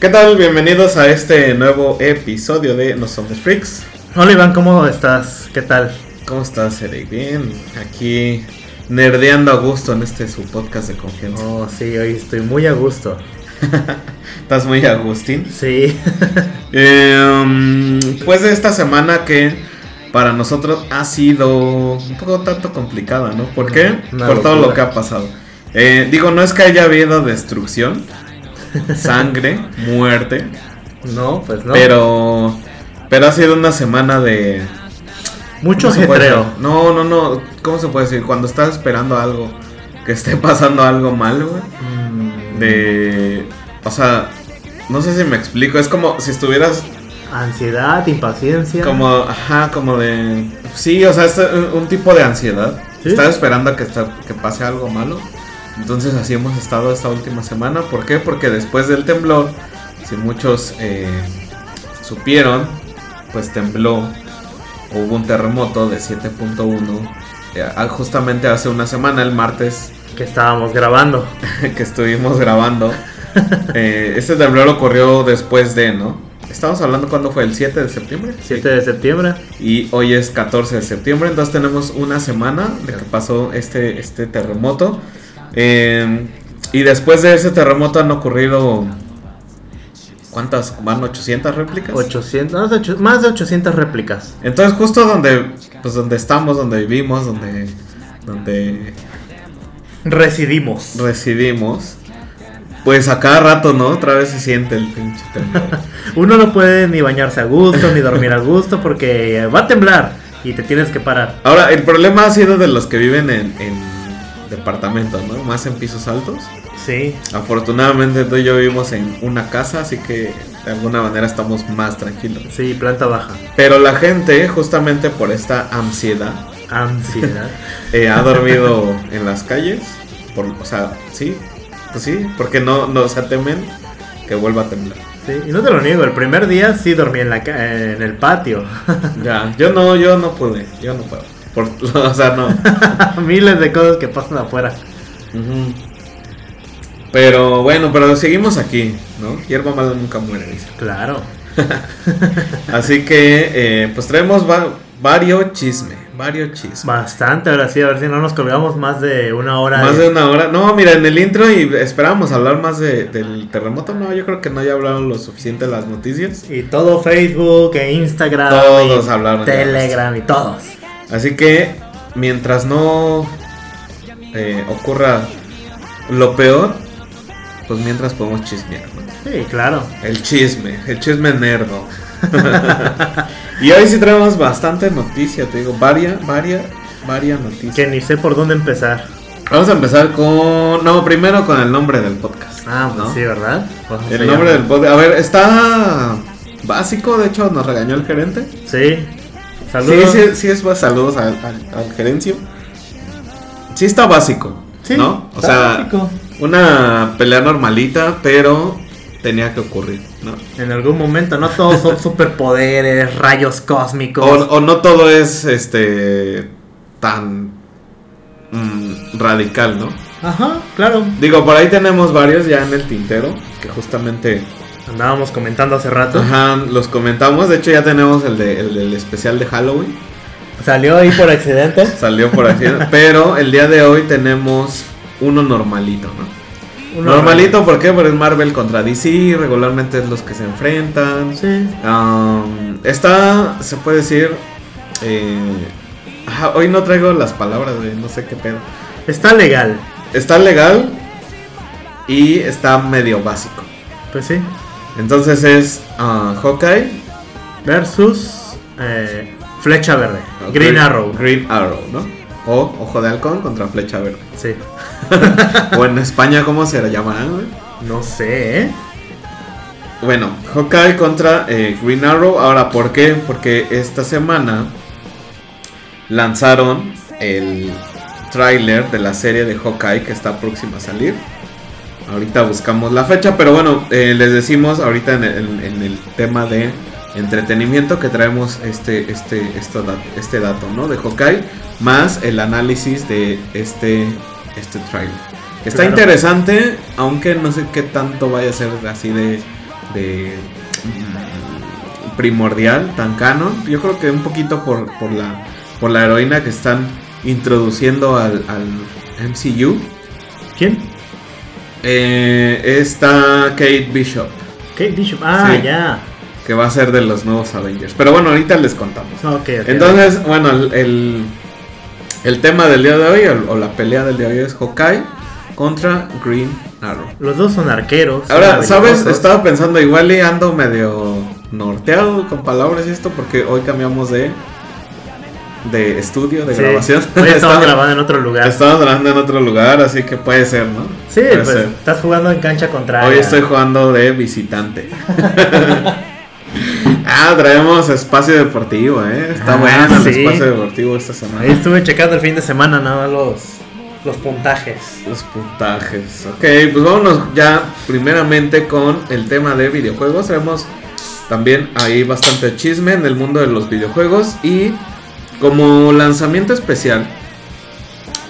¿Qué tal? Bienvenidos a este nuevo episodio de No Somos Freaks. Hola Iván, ¿cómo estás? ¿Qué tal? ¿Cómo estás, Eric? Bien, aquí nerdeando a gusto en este su podcast de confianza. Oh, sí, hoy estoy muy a gusto. ¿Estás muy Agustín? Sí. Eh, pues de esta semana que para nosotros ha sido un poco tanto complicada, ¿no? ¿Por qué? Una Por todo lo que ha pasado. Eh, digo, no es que haya habido destrucción, sangre, muerte, No, pues no. pero pero ha sido una semana de Mucho ¿Cómo se puede ajetreo. decir? No, no, no. ¿Cómo se puede decir? Cuando estás esperando algo, que esté pasando algo malo, güey. Mm, De. O sea, no sé si me explico. Es como si estuvieras Ansiedad, impaciencia. como. Ajá, como de. Sí, o sea, es un un tipo de ansiedad. Sí. Estás esperando a que, está- que pase algo malo. Entonces así hemos estado esta última semana. ¿Por qué? Porque después del temblor, si muchos eh, supieron, pues tembló. Hubo un terremoto de 7.1. eh, justamente hace una semana, el martes, Que estábamos grabando. que estuvimos grabando. Eh, este temblor ocurrió después de, ¿no? Estamos hablando cuando fue el 7 de septiembre. 7 de septiembre. Y hoy es 14 de septiembre, entonces tenemos una semana de que pasó este, este terremoto. Eh, y después de ese terremoto han ocurrido... ¿Cuántas? ¿Van 800 réplicas? 800, más de ocho- más de 800 réplicas. Entonces justo donde, pues donde estamos, donde vivimos, donde, donde Residimos. residimos, pues a cada rato, ¿no? Otra vez se siente el pinche temblor. Uno no puede ni bañarse a gusto, ni dormir a gusto, porque va a temblar y te tienes que parar. Ahora, el problema ha sido de los que viven en, en departamentos, ¿no? Más en pisos altos. Sí. Afortunadamente tú y yo vivimos en una casa, así que de alguna manera estamos más tranquilos. Sí, planta baja. Pero la gente, justamente por esta ansiedad, Ansiedad. eh, ha dormido en las calles. Por, o sea, sí, pues sí, porque no, no se temen que vuelva a temblar. Sí, y no te lo niego, el primer día sí dormí en, la en el patio. Ya, yo no, yo no pude, yo no puedo. Por, o sea, no. Miles de cosas que pasan afuera. Pero bueno, pero seguimos aquí, ¿no? Hierba mala nunca muere, dice. Claro. Así que, eh, pues traemos va- varios chisme, varios chisme. Bastante, ahora sí, a ver si no nos colgamos más de una hora. Más de una hora. No, mira, en el intro y esperábamos hablar más de- del terremoto. No, yo creo que no ya hablaron lo suficiente las noticias. Y todo Facebook, e Instagram, Todos y hablaron Telegram y todos. Así que, mientras no eh, ocurra lo peor, pues mientras podemos chismear, ¿no? Sí, claro. El chisme, el chisme nerdo. y hoy sí traemos bastante noticia, te digo, varias, varias, varias noticias. Que ni sé por dónde empezar. Vamos a empezar con. No, primero con el nombre del podcast. Ah, pues ¿no? sí, ¿verdad? ¿Cómo se El nombre llama? del podcast. A ver, está básico, de hecho nos regañó el gerente. Sí. Sí, Saludos. sí, sí, es pues, saludos al, al, al gerencio. Sí está básico, Sí, ¿no? O está sea, básico. una pelea normalita, pero tenía que ocurrir, ¿no? En algún momento, no todos son superpoderes, rayos cósmicos. O, o no todo es este tan mm, radical, ¿no? Ajá, claro. Digo, por ahí tenemos varios ya en el tintero que justamente Andábamos comentando hace rato. ajá, los comentamos. De hecho, ya tenemos el, de, el del especial de Halloween. Salió ahí por accidente. Salió por aquí. pero el día de hoy tenemos uno normalito, ¿no? Uno- Normalito, ¿por qué? Porque es Marvel contra DC, regularmente es los que se enfrentan. Sí. Um, está, se puede decir. eh, ajá, hoy no traigo las palabras, güey, no sé qué pedo. Está legal. Está legal y está medio básico. Pues sí. Entonces es ah, Hawkeye, Versus eh, Flecha Verde. Green Arrow. Green Arrow, ¿no? O Ojo de Halcón contra Flecha Verde. Sí. o en España, ¿cómo se llamarán, güey? No sé, ¿eh? Bueno, Hawkeye contra eh, Green Arrow. Ahora, ¿por qué? Porque esta semana lanzaron el tráiler de la serie de Hawkeye que está próxima a salir. Ahorita buscamos la fecha, pero bueno, eh, les decimos ahorita en el, en el tema de entretenimiento que traemos este, este, esto dat- este dato, ¿no? De Hawkeye, más el análisis de este, este tráiler. Que está Claro. interesante, aunque no sé qué tanto vaya a ser así de de mm, primordial, tan canon. Yo creo que un poquito por, por, la, por la heroína que están introduciendo al, al MCU. ¿Quién? Eh, está Kate Bishop, Kate Bishop. Ah, Sí. ya. que va a ser de los nuevos Avengers. Pero bueno, ahorita les contamos. Ok, ok. Entonces, bueno, el, el, el tema del día de hoy, o, o la pelea del día de hoy es Hawkeye contra Green Arrow. Los dos son arqueros. son Ahora, ¿sabes? Estaba pensando, igual y ando medio norteado con palabras y esto, porque hoy cambiamos de, de estudio, de Sí. grabación. Hoy estamos grabando en otro lugar. Estamos grabando en otro lugar, así que puede ser, ¿no? Sí, Puede pues ser. estás jugando en cancha contraria. Hoy estoy jugando de visitante. ah, traemos espacio deportivo, ¿eh? Está Ah, bueno el espacio deportivo esta semana. Ahí estuve checando el fin de semana nada los, los puntajes. Los puntajes. Ok, pues vámonos ya primeramente con el tema de videojuegos. Tenemos también ahí bastante chisme en el mundo de los videojuegos. Y como lanzamiento especial,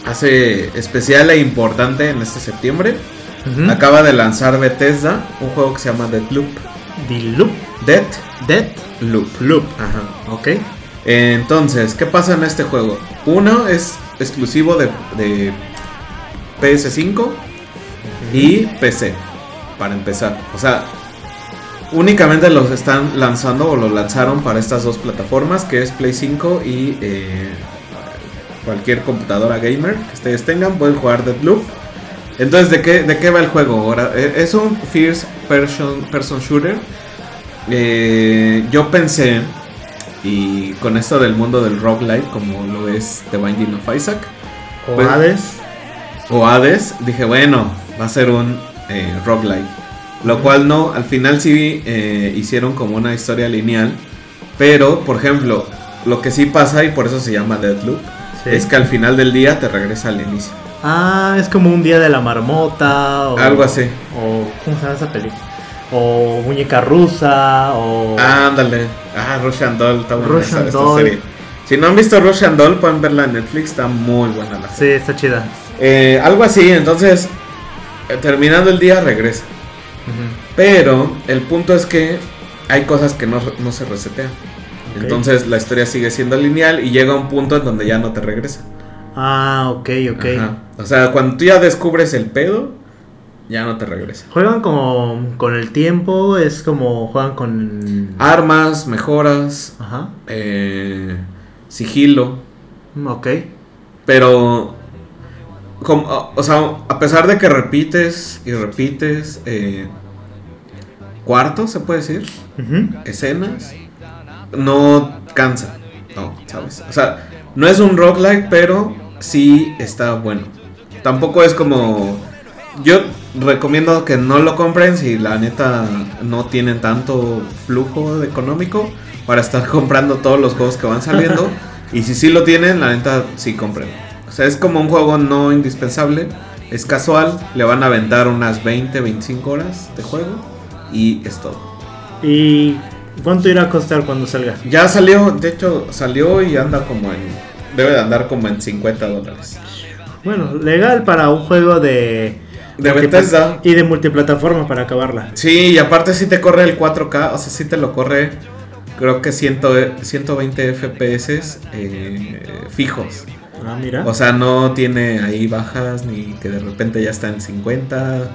hace especial e importante en este septiembre, acaba de lanzar Bethesda un juego que se llama Deathloop. Diloop. Death Dead. Loop. Loop. Ajá. Ok. Entonces, ¿qué pasa en este juego? Uno es exclusivo de, de PS5 y PC, para empezar. O sea, únicamente los están lanzando o los lanzaron para estas dos plataformas, que es Play 5 y eh, cualquier computadora gamer que ustedes tengan, pueden jugar Deathloop. Entonces, ¿de qué, ¿de qué va el juego ahora? Eh, Es un First Person, person Shooter. Eh, yo pensé, y con esto del mundo del roguelike, como lo es The Binding of Isaac, O Pues- Hades. o Hades, dije, bueno, va a ser un eh, roguelike. Lo cual no, al final sí eh, hicieron como una historia lineal. Pero, por ejemplo, lo que sí pasa, y por eso se llama Deathloop, Sí. es que al final del día te regresa al inicio. Ah, es como un día de la marmota. O, Algo así. O, ¿cómo se llama esa película? O muñeca rusa. O. Ándale. Ah, Russian Doll, está buena Russian esta, esta Doll. serie. Si no han visto Russian Doll, pueden verla en Netflix, está muy buena la serie. Sí, está chida. Eh, algo así, entonces, eh, terminando el día, regresa. Pero el punto es que hay cosas que no, no se resetean. Entonces la historia sigue siendo lineal y llega un punto en donde ya no te regresa. Ah, ok, ok. Ajá. O sea, cuando tú ya descubres el pedo, ya no te regresa. Juegan como con el tiempo, es como juegan con... Armas, mejoras, Ajá. eh, sigilo. Mm, Ok. Pero, como, o- o sea, a pesar de que repites y repites eh, cuartos, se puede decir, escenas, no cansa. No, ¿sabes? O sea, no es un roguelike, pero sí está bueno. Tampoco es como. Yo recomiendo que no lo compren si la neta no tienen tanto flujo económico para estar comprando todos los juegos que van saliendo. y si sí lo tienen, la neta sí compren. O sea, es como un juego no indispensable. Es casual, le van a aventar unas 20, 25 horas de juego y es todo. ¿Y cuánto irá a costar cuando salga? Ya salió, de hecho salió y anda como en... Debe de andar como en 50 dólares. Bueno, legal para un juego de... De Bethesda. Y de multiplataforma para acabarla. Sí, y aparte sí te corre el 4K, o sea, sí te lo corre, creo que 100, 120 FPS eh, fijos. Ah, mira. O sea, no tiene ahí bajas ni que de repente ya está en 50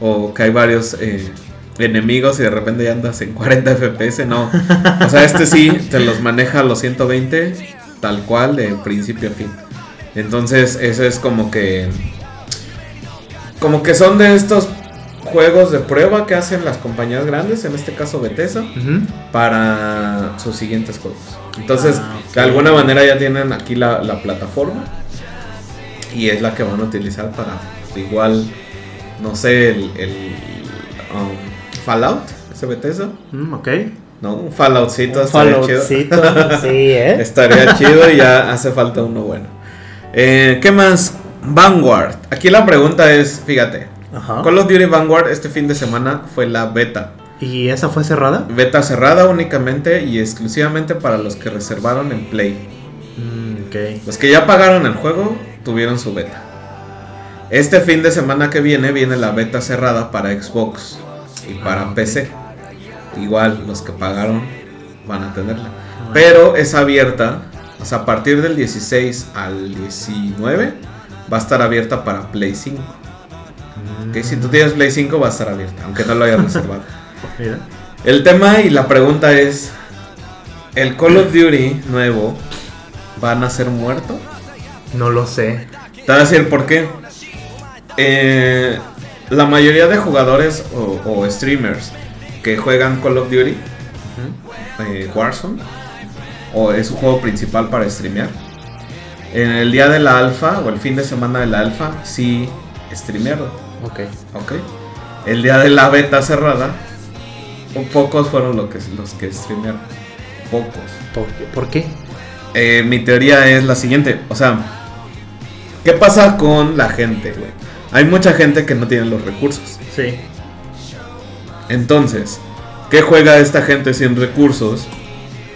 o que hay varios eh, enemigos y de repente ya andas en 40 FPS, no. O sea, este sí te los maneja a los 120 tal cual de principio a fin. Entonces, eso es como que como que son de estos juegos de prueba que hacen las compañías grandes, en este caso Bethesda para sus siguientes juegos. Entonces, Ah, de alguna manera ya tienen aquí la, la plataforma y es la que van a utilizar para igual, no sé, el, el, um, Fallout, ese Bethesda, Mm, ok. ¿no? Un Falloutcito Un estaría chido. Falloutcito, sí, ¿eh? Estaría chido y ya hace falta uno bueno. Eh, ¿Qué más? Vanguard. Aquí la pregunta es, fíjate, Ajá. Call of Duty Vanguard este fin de semana fue la beta. ¿Y esa fue cerrada? Beta cerrada únicamente y exclusivamente para los que reservaron en Play. Mm, ok. Los que ya pagaron el juego tuvieron su beta. Este fin de semana que viene viene la beta cerrada para Xbox y para Ah. PC. igual los que pagaron van a tenerla. Pero es abierta, o sea, a partir del 16 al 19 va a estar abierta para Play 5. Ok, si tú tienes Play 5 va a estar abierta, aunque no lo hayas reservado. Mira. El tema y la pregunta es, ¿el Call of Duty nuevo va a nacer muerto? No lo sé. Te voy a decir por qué. Eh, la mayoría de jugadores o, o streamers que juegan Call of Duty, eh, Warzone, o es su juego principal para streamear, en el día de la alfa o el fin de semana de la alfa, sí streamearon. Ok. Ok. El día de la beta cerrada, pocos fueron los que, los que streamearon. Pocos. ¿Por qué? ¿Por qué? Eh, mi teoría es la siguiente. O sea, ¿qué pasa con la gente, güey? Hay mucha gente que no tiene los recursos. Sí. Entonces, ¿qué juega esta gente sin recursos?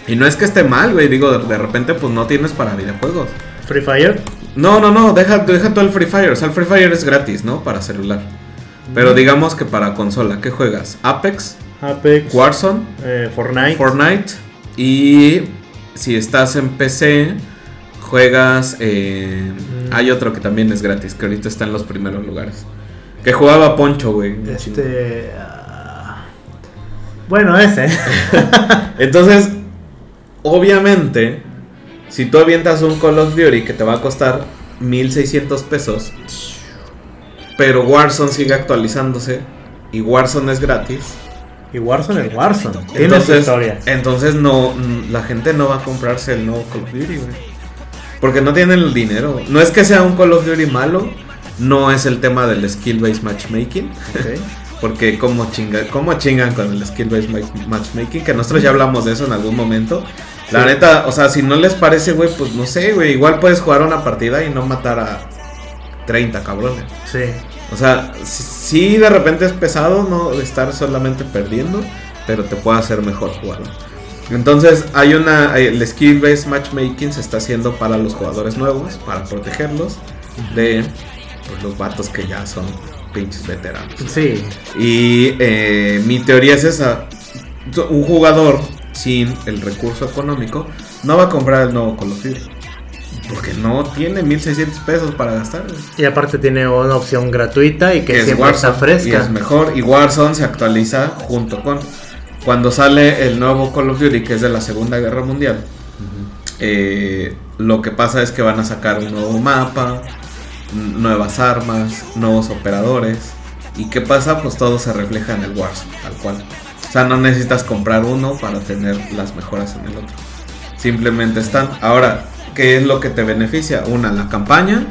Y no es que esté mal, güey. Digo, de, de repente, pues no tienes para videojuegos. Free Fire. No, no, no. Deja, deja todo el Free Fire. O sea, el Free Fire es gratis, ¿no? Para celular. Pero digamos que para consola, ¿qué juegas? Apex, Apex. Warzone, eh, Fortnite. Fortnite. Y si estás en PC, juegas. eh. Hay otro que también es gratis, que ahorita está en los primeros lugares. Que jugaba Poncho, güey. Este. ah, Bueno, ese. Entonces, obviamente, si tú avientas un Call of Duty que te va a costar 1600 pesos, pero Warzone sigue actualizándose y Warzone es gratis, y Warzone es Warzone. Entonces, entonces no, la gente no va a comprarse el nuevo Call of Duty, güey. Porque no tienen el dinero. No es que sea un Call of Duty malo, no es el tema del skill-based matchmaking. Porque como, chinga, como chingan con el skill-based ma- matchmaking, que nosotros ya hablamos de eso en algún momento. La neta, o sea, si no les parece, güey, pues no sé, güey. Igual puedes jugar una partida y no matar a 30 cabrones. Sí. O sea, sí de repente es pesado no estar solamente perdiendo, pero te puede hacer mejor jugarlo. Entonces, hay una. El skill-based matchmaking se está haciendo para los jugadores nuevos, para protegerlos de pues, los vatos que ya son pinches veteranos. Sí. Y eh, mi teoría es esa. Un jugador sin el recurso económico no va a comprar el nuevo Call of Duty. Porque no tiene 1600 pesos para gastar. Y aparte tiene una opción gratuita y que, es siempre está Warzone, Y fresca. es mejor. Y Warzone se actualiza junto con... Cuando sale el nuevo Call of Duty, que es de la Segunda Guerra Mundial, eh, lo que pasa es que van a sacar un nuevo mapa, nuevas armas, nuevos operadores. ¿Y qué pasa? Pues todo se refleja en el Warzone, tal cual. O sea, no necesitas comprar uno para tener las mejoras en el otro. Simplemente están. Ahora, ¿qué es lo que te beneficia? Una, la campaña,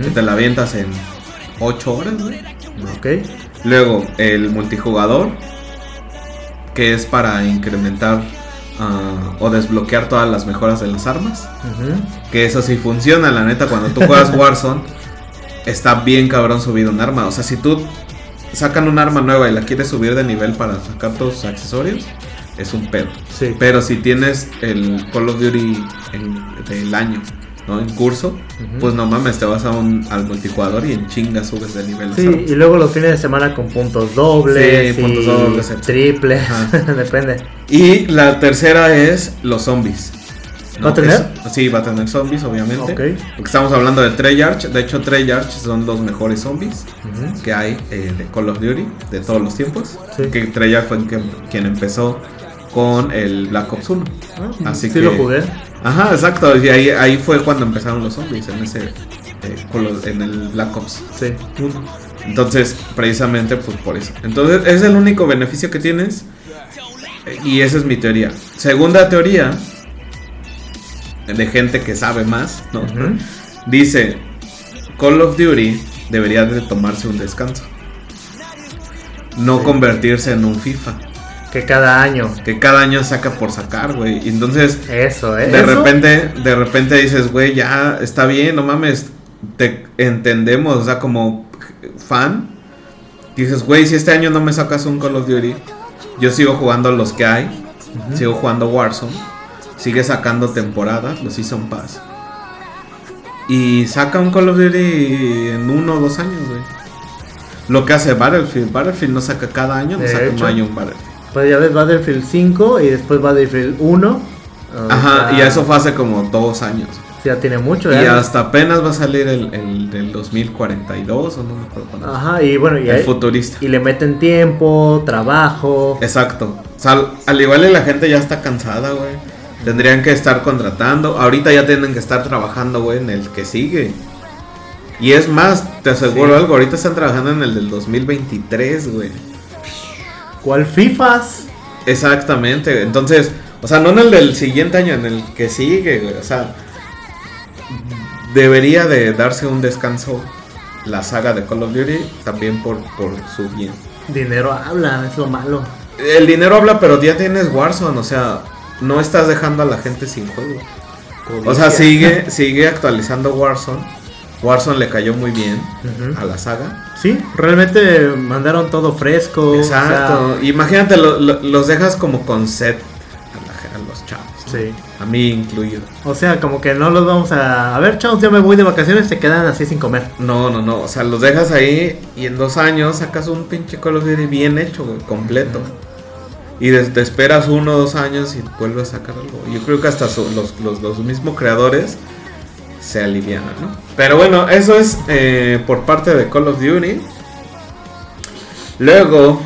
que te la avientas en 8 horas, güey. Ok. Luego el multijugador, que es para incrementar ah, o desbloquear todas las mejoras de las armas. Que eso sí funciona, la neta, cuando tú juegas Warzone, está bien cabrón subido un arma. O sea, si tú sacan un arma nueva y la quieres subir de nivel para sacar todos sus accesorios, es un pedo. Sí. Pero si tienes el Call of Duty en- del año, ¿no? En curso, pues no mames, te vas a un, al multijugador y en chinga subes de nivel. Sí, y luego los fines de semana con puntos dobles, Sí, puntos dobles, triples, depende. Y la tercera es los zombies. ¿Va a tener? Es- sí, va a tener zombies, obviamente. Ok. Porque estamos hablando de Treyarch. De hecho, Treyarch son los mejores zombies Ujú. que hay eh, de Call of Duty de todos los tiempos. Sí. Que Treyarch fue quien, quien empezó con el Black Ops 1. Ah, Así sí que- lo jugué. Ajá, exacto. Y ahí, ahí fue cuando empezaron los zombies en ese eh, en el Black Ops Sí. 1. Entonces, precisamente, pues por eso. Entonces, es el único beneficio que tienes. Y esa es mi teoría. Segunda teoría, de gente que sabe más, ¿no? Dice, Call of Duty debería de tomarse un descanso. No Sí. convertirse en un FIFA. Que cada año. Que cada año saca por sacar, güey. Y entonces, Eso, ¿eh? de Eso, repente, de repente dices, güey, ya está bien, no mames, te entendemos, o sea, como fan, dices, güey, si este año no me sacas un Call of Duty, yo sigo jugando los que hay, sigo jugando Warzone, sigue sacando temporadas, los Season Pass, y saca un Call of Duty en uno o dos años, güey. Lo que hace Battlefield, Battlefield no saca cada año, no De saca un año un Battlefield. Pues ya ves Battlefield 5 y después Battlefield 1. o Ajá, y eso fue hace como dos años. Ya tiene mucho. Y hasta apenas va a salir el, el del 2042 o no me acuerdo cuándo. Ajá, y bueno, y, el futurista. y le meten tiempo, trabajo. Exacto. O sea, al- al igual y la gente ya está cansada, güey. Tendrían que estar contratando. Ahorita ya tienen que estar trabajando, güey, en el que sigue. Y es más, te aseguro Sí. algo, ahorita están trabajando en el del 2023, güey. ¿Cuál FIFAs? Exactamente. Entonces, o sea, no en el del siguiente año, en el que sigue, güey. O sea, debería de darse un descanso la saga de Call of Duty también por, por su bien. Dinero habla, es lo malo. El dinero habla, pero ya tienes Warzone, o sea, no estás dejando a la gente sin juego. O sea, sigue, sigue actualizando Warzone. Warzone le cayó muy bien a la saga. Sí, realmente mandaron todo fresco. Exacto. o Imagínate, lo- lo- los dejas como con set a, a los chavos. sí. A mí incluido. O sea, como que no los vamos a... A ver, chavos, ya me voy de vacaciones, se quedan así sin comer. No, no, no. O sea, los dejas ahí y en dos años sacas un pinche Call of Duty bien hecho, completo. Y des- te esperas uno o dos años y vuelves a sacar algo. Yo creo que hasta su- los, los, los mismos creadores se alivianan, ¿no? Pero bueno, eso es eh, por parte de Call of Duty. Luego,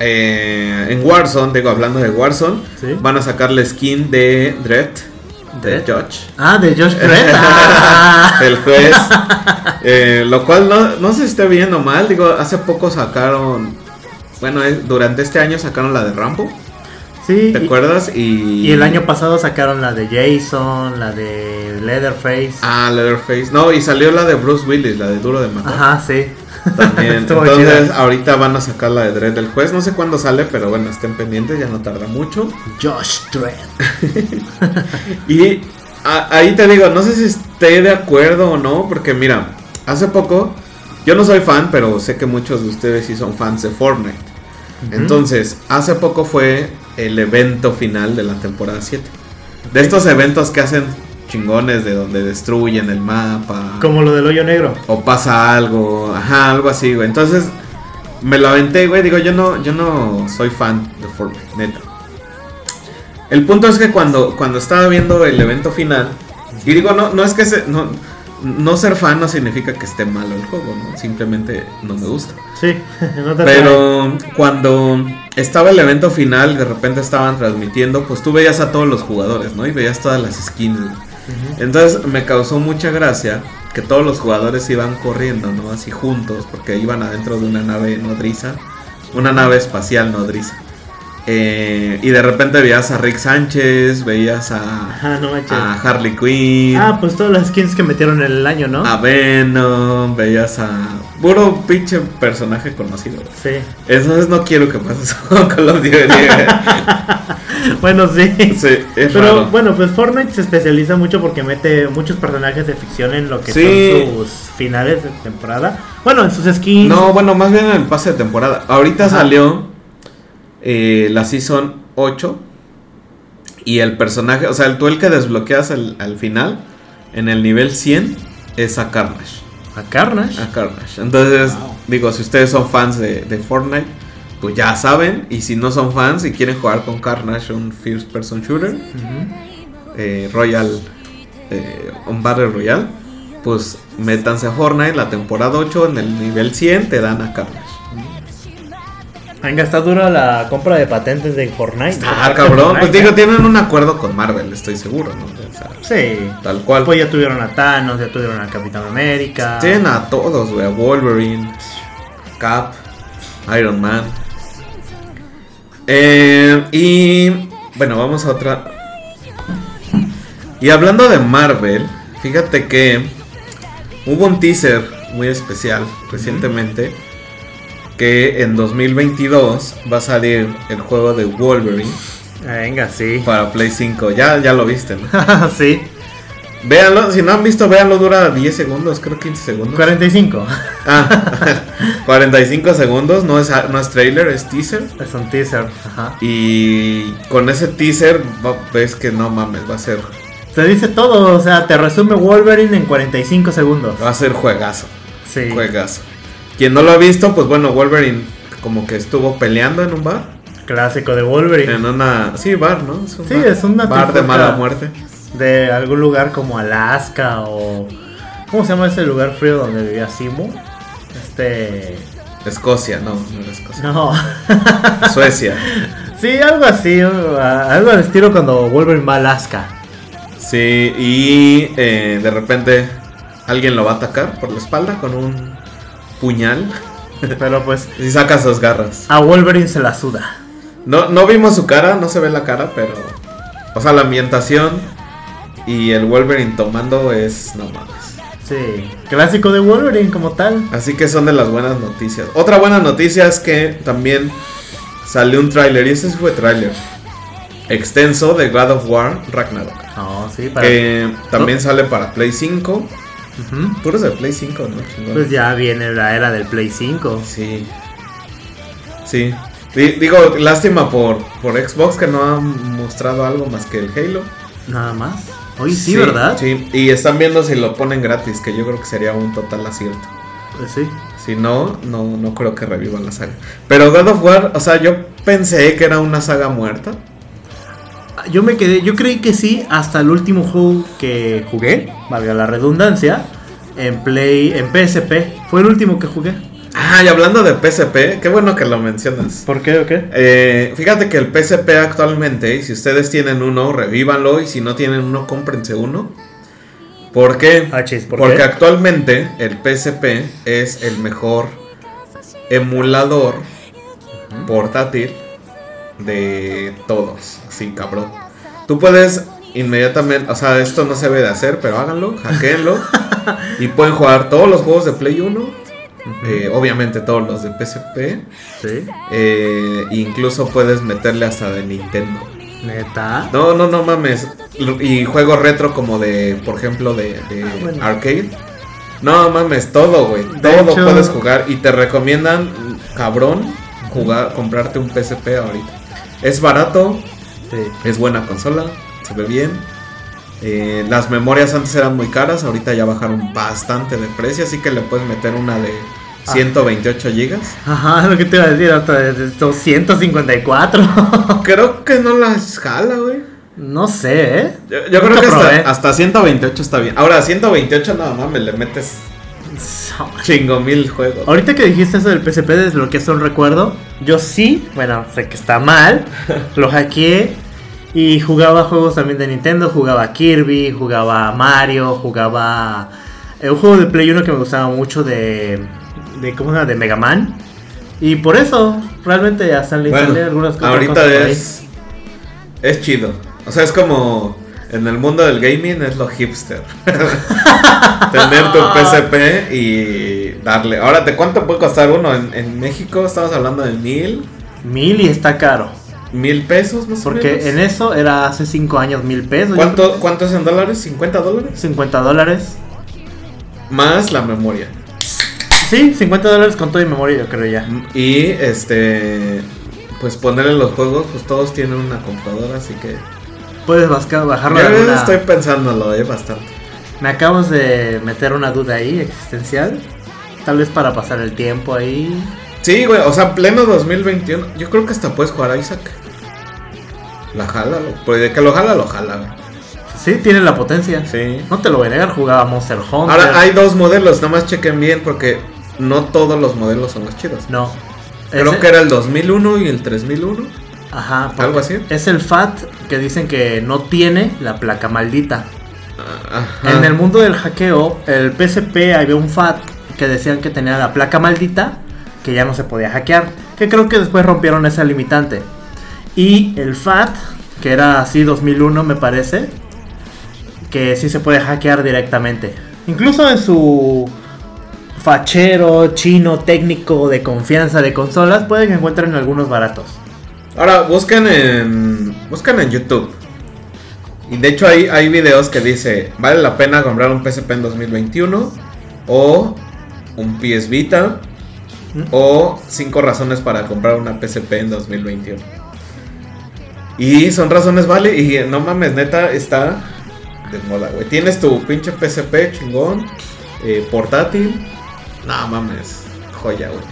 eh, en Warzone, digo, hablando de Warzone, Sí. van a sacar la skin de Dread, de Dredd. Judge. Ah, de Josh Dredd. Ah. el juez. Eh, lo cual no, no si esté bien o mal. Digo, hace poco sacaron. Bueno, durante este año sacaron la de Rambo. Sí. ¿Te y- acuerdas? Y, Y el año pasado sacaron la de Jason, la de Leatherface. Ah, Leatherface. No, y salió la de Bruce Willis, la de Duro de Matar. Ajá, sí. También. Entonces, ahorita van a sacar la de Dread del juez. No sé cuándo sale, pero bueno, estén pendientes, ya no tarda mucho. Josh Dredd. Y a- ahí te digo, no sé si esté de acuerdo o no, porque mira, hace poco, yo no soy fan, pero sé que muchos de ustedes sí son fans de Fortnite. Entonces, hace poco fue el evento final de la temporada 7. De estos eventos que hacen chingones de donde destruyen el mapa. Como lo del hoyo negro. O pasa algo, ajá, algo así, güey. Entonces, me lo aventé, güey. Digo, yo no, yo no soy fan de Fortnite, neta. El punto es que cuando, cuando estaba viendo el evento final, y digo, no, no es que se, no, no ser fan no significa que esté malo el juego, ¿no? Simplemente no me gusta. Sí, no te Pero cuando estaba el evento final, de repente estaban transmitiendo, pues tú veías a todos los jugadores, ¿no? Y veías todas las skins. güey. Entonces me causó mucha gracia que todos los jugadores iban corriendo, ¿no? Así juntos, porque iban adentro de una nave nodriza, una nave espacial nodriza. Eh, y de repente veías a Rick Sánchez, veías a, Ajá, no manches. a Harley Quinn, Ah, pues todas las skins que metieron en el año, ¿no? a Venom, veías a puro pinche personaje conocido. Sí. Entonces no quiero que pase eso con of Duty. Bueno, sí. sí, es Pero raro. bueno, pues Fortnite se especializa mucho porque mete muchos personajes de ficción en lo que Sí. son sus finales de temporada. Bueno, en sus skins. No, bueno, más bien en el pase de temporada. Ahorita Ajá. salió eh, la Season 8 y el personaje, o sea, el tú el que desbloqueas al, al final, en el nivel 100, es a Carnage. A Carnage. A Carnage. Entonces, Wow. digo, si ustedes son fans de, de Fortnite, pues ya saben. Y si no son fans y quieren jugar con Carnage, un first person shooter, eh, Royal, eh, un Battle Royale, pues métanse a Fortnite, la temporada 8, en el nivel 100 te dan a Carnage. Venga, está dura la compra de patentes de Fortnite. Ah, cabrón, pues digo, tienen un acuerdo con Marvel, estoy seguro, ¿no? O sea, Sí. tal cual. Pues ya tuvieron a Thanos, ya tuvieron a Capitán América. Tienen a todos, güey, a Wolverine, Cap, Iron Man. Eh, y bueno, vamos a otra. Y hablando de Marvel, fíjate que hubo un teaser muy especial recientemente que en 2022 va a salir el juego de Wolverine Venga, sí. para Play 5. Ya, ya lo viste, ¿no? sí. Véanlo, si no han visto, véanlo, dura 10 segundos, creo 15 segundos. 45. Ah, 45 segundos, no es, no es trailer, es teaser. Es un teaser. Ajá. Y con ese teaser ves que no mames, va a ser, Te dice todo, o sea, te resume Wolverine en 45 segundos. va a ser juegazo, Sí. juegazo. Quien no lo ha visto, pues bueno, Wolverine como que estuvo peleando en un bar. Clásico de Wolverine. En una. Sí, bar, ¿no? Es un Sí, bar. es una Bar de mala muerte. De algún lugar como Alaska o. ¿Cómo se llama ese lugar frío donde vivía Simo? Este. Escocia, no, no era Escocia. No. Suecia. sí, algo así. Algo al estilo cuando Wolverine va a Alaska. Sí, y eh, de repente alguien lo va a atacar por la espalda con un puñal Pero pues. y saca sus garras. A Wolverine se la suda. No, no vimos su cara, no se ve la cara, pero. O sea, la ambientación y el Wolverine tomando es. No mames. Sí. Clásico de Wolverine como tal. Así que son de las buenas noticias. Otra buena noticia es que también salió un tráiler, y sí fue tráiler extenso de God of War Ragnarok. Sí, para. Que también sale para Play 5. Tú eres de Play 5, ¿no? Pues ya viene la era del Play 5. Sí. Sí. Di- Digo, lástima por, por Xbox que no han mostrado algo más que el Halo. Nada más. Oye, sí, ¿verdad? Sí, y están viendo si lo ponen gratis, que yo creo que sería un total acierto. Pues sí. Si no, no, no creo que reviva la saga. Pero God of War, o sea, yo pensé que era una saga muerta. Yo me quedé, yo creí que sí, hasta el último juego que jugué, valga la redundancia, en Play, en PSP. Fue el último que jugué. Ah, y hablando de PSP, qué bueno que lo mencionas. ¿Por qué o qué? Eh, fíjate que el PSP actualmente, si ustedes tienen uno, revívanlo. Y si no tienen uno, cómprense uno. ¿Por qué? Ah, chis, ¿por Porque qué? actualmente el PSP es el mejor emulador portátil de todos. Así, cabrón. Tú puedes inmediatamente, o sea, esto no se debe de hacer, pero háganlo, hackeenlo. y pueden jugar todos los juegos de Play 1. eh, obviamente todos los de PSP. Sí. Eh, incluso puedes meterle hasta de Nintendo. Neta. No, no, no mames. Y juegos retro como de, por ejemplo, de, de bueno. arcade. No mames, todo, güey. Todo hecho- puedes jugar. Y te recomiendan, cabrón, jugar, comprarte un PSP ahorita. Es barato, Sí. es buena consola, se ve bien. Eh, las memorias antes eran muy caras, ahorita ya bajaron bastante de precio, así que le puedes meter una de Ah. 128 gigas. Ajá, lo que te iba a decir, hasta de 254. Creo que no las jala, güey. no sé, ¿eh? Yo, yo creo que hasta, hasta 128 está bien. Ahora, 128 nada más me le metes chingo mil juegos. Ahorita que dijiste eso del PSP, desbloqueaste un recuerdo. Yo sí, bueno, sé que está mal. lo hackeé y jugaba juegos también de Nintendo. Jugaba Kirby, jugaba Mario, jugaba. eh, un juego de Play 1 que me gustaba mucho de. de ¿Cómo se llama? De Mega Man. Y por eso, realmente ya salen Bueno, algunas cosas. ahorita cosas es. Es chido. O sea, es como. En el mundo del gaming es lo hipster. Tener tu PSP y darle. Ahora, ¿de cuánto puede costar uno? En, en México estamos hablando de mil. Mil y está caro. Mil pesos, más o Porque menos. en eso era hace 5 años mil pesos. ¿Cuánto, ¿Cuánto es en dólares? ¿50 dólares? 50 dólares. Más la memoria. Sí, 50 dólares con todo y memoria, yo creo ya. Y este. Pues ponerle los juegos, pues todos tienen una computadora, así que. Puedes bajarlo Yo alguna- estoy pensándolo, eh, bastante. Me acabas de meter una duda ahí existencial. Tal vez para pasar el tiempo ahí. Sí, güey, o sea, pleno 2021. Yo creo que hasta puedes jugar a Isaac. La jala, pues de que lo jala, lo jala, güey. Sí, tiene la potencia. Sí. No te lo voy a negar, jugaba Monster Hunter. Ahora hay dos modelos, nomás chequen bien porque no todos los modelos son los chidos. No. Creo Ese- que era el 2001 y el 3001. Ajá. algo así. Es el FAT que dicen que no tiene la placa maldita. Ajá. En el mundo del hackeo, el PSP había un FAT que decían que tenía la placa maldita, que ya no se podía hackear. Que creo que después rompieron esa limitante. Y el FAT, que era así 2001 me parece, que sí se puede hackear directamente. Incluso en su fachero chino técnico de confianza de consolas, pueden encontrar en algunos baratos. Ahora busquen en busquen en YouTube. Y de hecho hay, hay videos que dice, vale la pena comprar un PSP en 2021 o un PS Vita o cinco razones para comprar una PSP en 2021. Y son razones, vale, y no mames, neta, está de moda, güey. Tienes tu pinche PSP chingón, eh, portátil. No mames, joya, güey.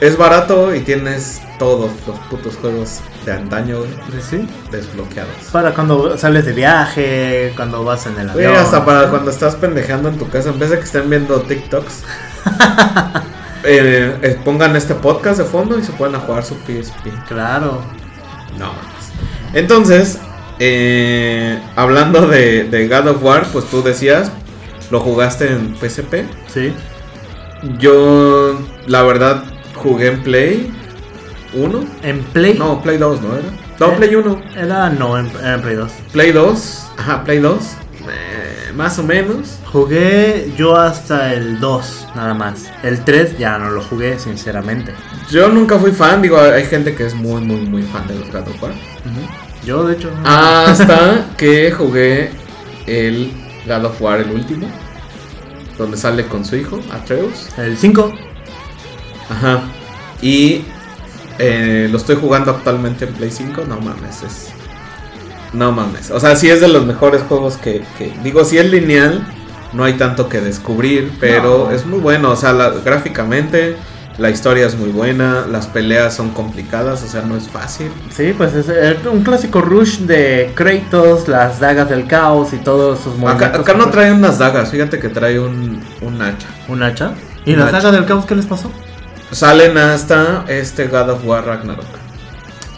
Es barato y tienes todos los putos juegos de antaño, sí. desbloqueados. Para cuando sales de viaje, cuando vas en el avión. hasta para cuando estás pendejando en tu casa, en vez de que estén viendo TikToks, eh, eh, pongan este podcast de fondo y se pueden a jugar su PSP. Claro. No. Entonces, eh, hablando de, de God of War, pues tú decías, lo jugaste en PSP. Sí. Yo, la verdad, jugué en Play 1. En Play. No, Play 2, ¿no era? No, ¿Eh? Play 1. Era no, en, era en Play 2. Play 2. Ajá, Play 2. eh, más o menos. Jugué yo hasta el 2, nada más. El 3 ya no lo jugué, sinceramente. Yo nunca fui fan, digo, hay gente que es muy, muy, muy fan de los of War. Yo, de hecho. no. Hasta que jugué el God of War, el último. Donde sale con su hijo, Atreus. El 5. Ajá. Y eh, lo estoy jugando actualmente en Play 5. No mames, es. No mames. O sea, sí es de los mejores juegos que. que- digo, si es lineal, no hay tanto que descubrir. Pero No. es muy bueno. O sea, la- gráficamente, la historia es muy buena. Las peleas son complicadas. O sea, no es fácil. Sí, pues es eh, un clásico rush de Kratos, las dagas del caos y todos sus Acá, movimientos. acá no trae unas dagas. Fíjate que trae un, un hacha. ¿Un hacha? ¿Y Un las hacha. dagas del caos qué les pasó? Salen hasta este God of War Ragnarok.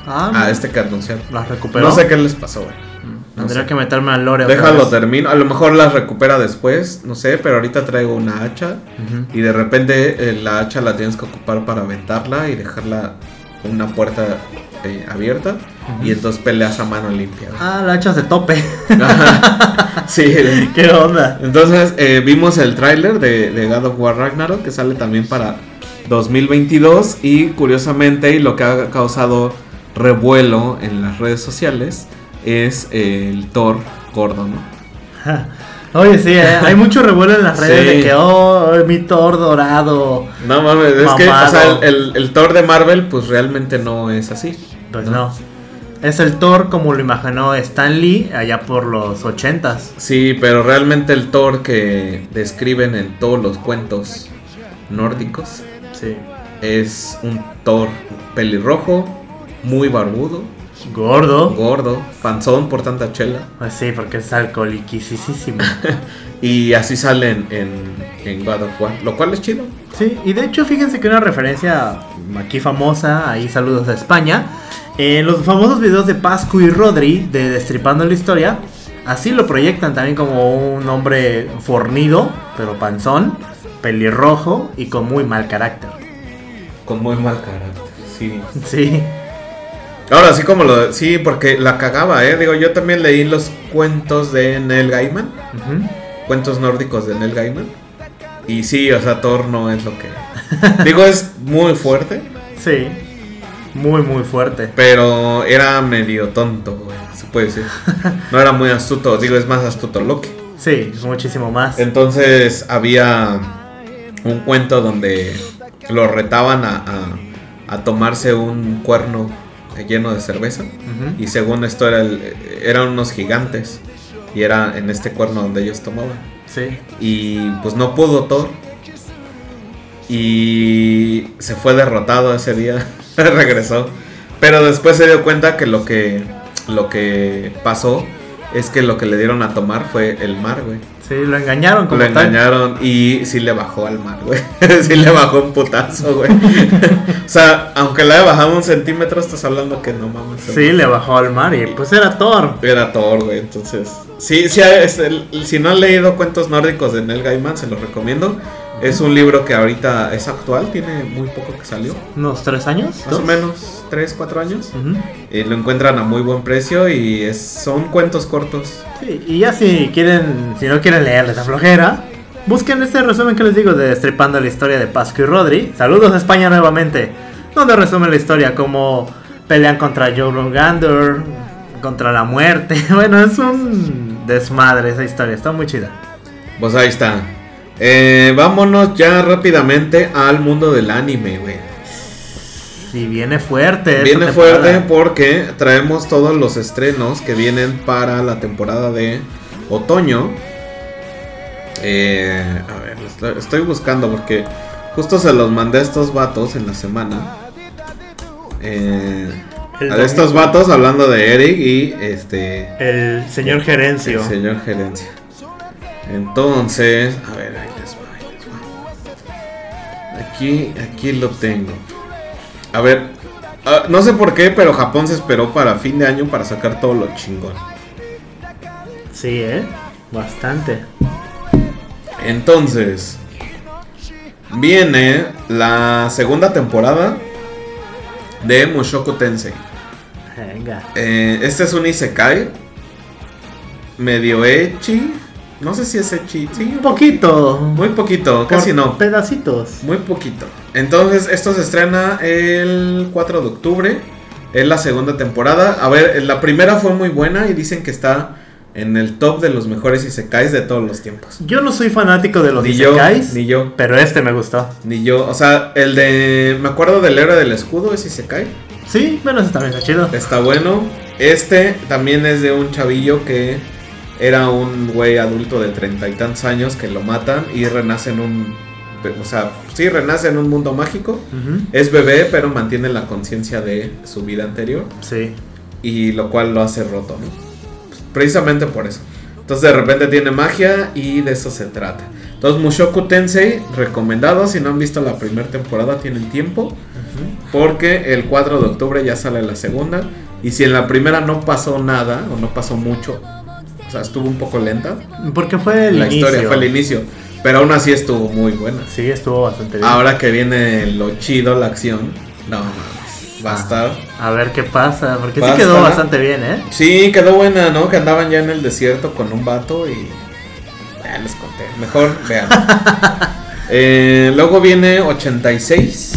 Ah, este que anunciaron. las recuperó. No sé qué les pasó, güey. Mm, no Tendría sé. que meterme al lore. Déjalo vez. termino. A lo mejor las recupera después, no sé, pero ahorita traigo una hacha y de repente eh, la hacha la tienes que ocupar para aventarla y dejarla una puerta eh, abierta y entonces peleas a mano limpia. güey. Ah, la hacha de tope. Sí. ¿Qué onda? Entonces eh, vimos el tráiler de, de God of War Ragnarok que sale también para 2022 y curiosamente y lo que ha causado revuelo en las redes sociales es el Thor gordo, ¿no? Oye, sí, eh, hay mucho revuelo en las redes Sí. de que, oh, mi Thor dorado. No mames, es que o Mamado. sea, el, el- el Thor de Marvel pues realmente no es así. Pues no. Es el Thor como lo imaginó Stan Lee allá por los ochentas. Sí, pero realmente el Thor que describen en todos los cuentos nórdicos Sí. es un Thor pelirrojo, muy barbudo, Gordo. gordo, panzón por tanta chela. Pues sí, porque es alcoholiquisísimo. Y así salen en, en God of War, lo cual es chido. Sí, y de hecho fíjense que una referencia aquí famosa, ahí saludos a España, en los famosos videos de Pascu y Rodri de Destripando la Historia, así lo proyectan también como un hombre fornido, pero panzón, pelirrojo y con muy mal carácter. Con muy mal carácter, sí. Sí, Ahora sí como lo... Sí, porque la cagaba, ¿eh? Digo, yo también leí los cuentos de Neil Gaiman. cuentos nórdicos de Neil Gaiman. Y sí, o sea, Thor no es lo que. Digo, es muy fuerte, sí, muy muy fuerte. pero era medio tonto, güey, se puede decir. No era muy astuto, digo, es más astuto Loki. Sí, muchísimo más. Entonces había un cuento donde lo retaban a, a- a tomarse un cuerno lleno de cerveza. Y según esto era el- eran unos gigantes. Y era en este cuerno donde ellos tomaban. Sí, Y pues no pudo Thor. Y se fue derrotado ese día. Regresó. Pero después se dio cuenta que lo que lo que pasó es que lo que le dieron a tomar fue el mar, güey. Sí, lo engañaron como Lo tal. engañaron y sí le bajó al mar, güey. sí le bajó un putazo, güey. o sea, aunque le haya bajado un centímetro, estás hablando que no mames. Sí, le bajó al mar y pues era Thor. Era Thor, güey, entonces. Sí, sí, es el- si no han leído cuentos nórdicos de Neil Gaiman, se los recomiendo. Es un libro que ahorita es actual, tiene muy poco que salió. ¿Unos tres años? Más ¿Dos? o menos 3, 4 años. Y lo encuentran a muy buen precio y es, son cuentos cortos. Sí, y ya si quieren, si no quieren leerles la flojera, busquen este resumen que les digo de Destripando la historia de Pascu y Rodri. Saludos a España nuevamente, donde resumen la historia como pelean contra Joe Gander, contra la muerte. Bueno, es un desmadre esa historia, está muy chida. Pues ahí está. Eh, vámonos ya rápidamente al mundo del anime, güey. Si viene fuerte. Viene fuerte porque traemos todos los estrenos que vienen para la temporada de otoño. Eh, a ver, estoy- buscando porque justo se los mandé a estos vatos en la semana. eh, a estos vatos hablando de Eric y este El señor Gerencio. el señor gerencia. Entonces, a ver, ahí les va, ahí les va. Aquí, aquí lo tengo. A ver, ah, no sé por qué, pero Japón se esperó para fin de año para sacar todo lo chingón. Sí, ¿eh? Bastante. Entonces, viene la segunda temporada de Mushoku Tensei. Venga. Eh, este es un Isekai. Medio Echi. No sé si es. Sí, Un poquito. Muy poquito, casi no. Pedacitos. Muy poquito. Entonces, esto se estrena el 4 de octubre. Es la segunda temporada. A ver, la primera fue muy buena y dicen que está en el top de los mejores Isekais de todos los tiempos. Yo no soy fanático de los Ni yo, isekais, ni yo. pero este me gustó. Ni yo. O sea, el de. Me acuerdo del héroe del escudo, ese Isekai. Sí, bueno, ese también está chido. Está bueno. Este también es de un chavillo que era un güey adulto de treinta y tantos años que lo matan y renace en un. O sea, sí, renace en un mundo mágico. Es bebé, pero mantiene la conciencia de su vida anterior. Sí. Y lo cual lo hace roto, ¿no? Precisamente por eso. Entonces de repente tiene magia y de eso se trata. Entonces Mushoku Tensei, recomendado. Si no han visto la primera temporada, tienen tiempo. Porque el 4 de octubre ya sale la segunda. Y si en la primera no pasó nada, o no pasó mucho, o sea, estuvo un poco lenta. Porque fue el la inicio. historia fue el inicio. Pero aún así estuvo muy buena. Sí, estuvo bastante bien. Ahora que viene lo chido, la acción. No mames. Va a estar. A ver qué pasa, porque sí Va a quedó estar- bastante bien, ¿eh? Sí, quedó buena, ¿no? Que andaban ya en el desierto con un vato y. Ya les conté. Mejor vean. Eh, luego viene 86,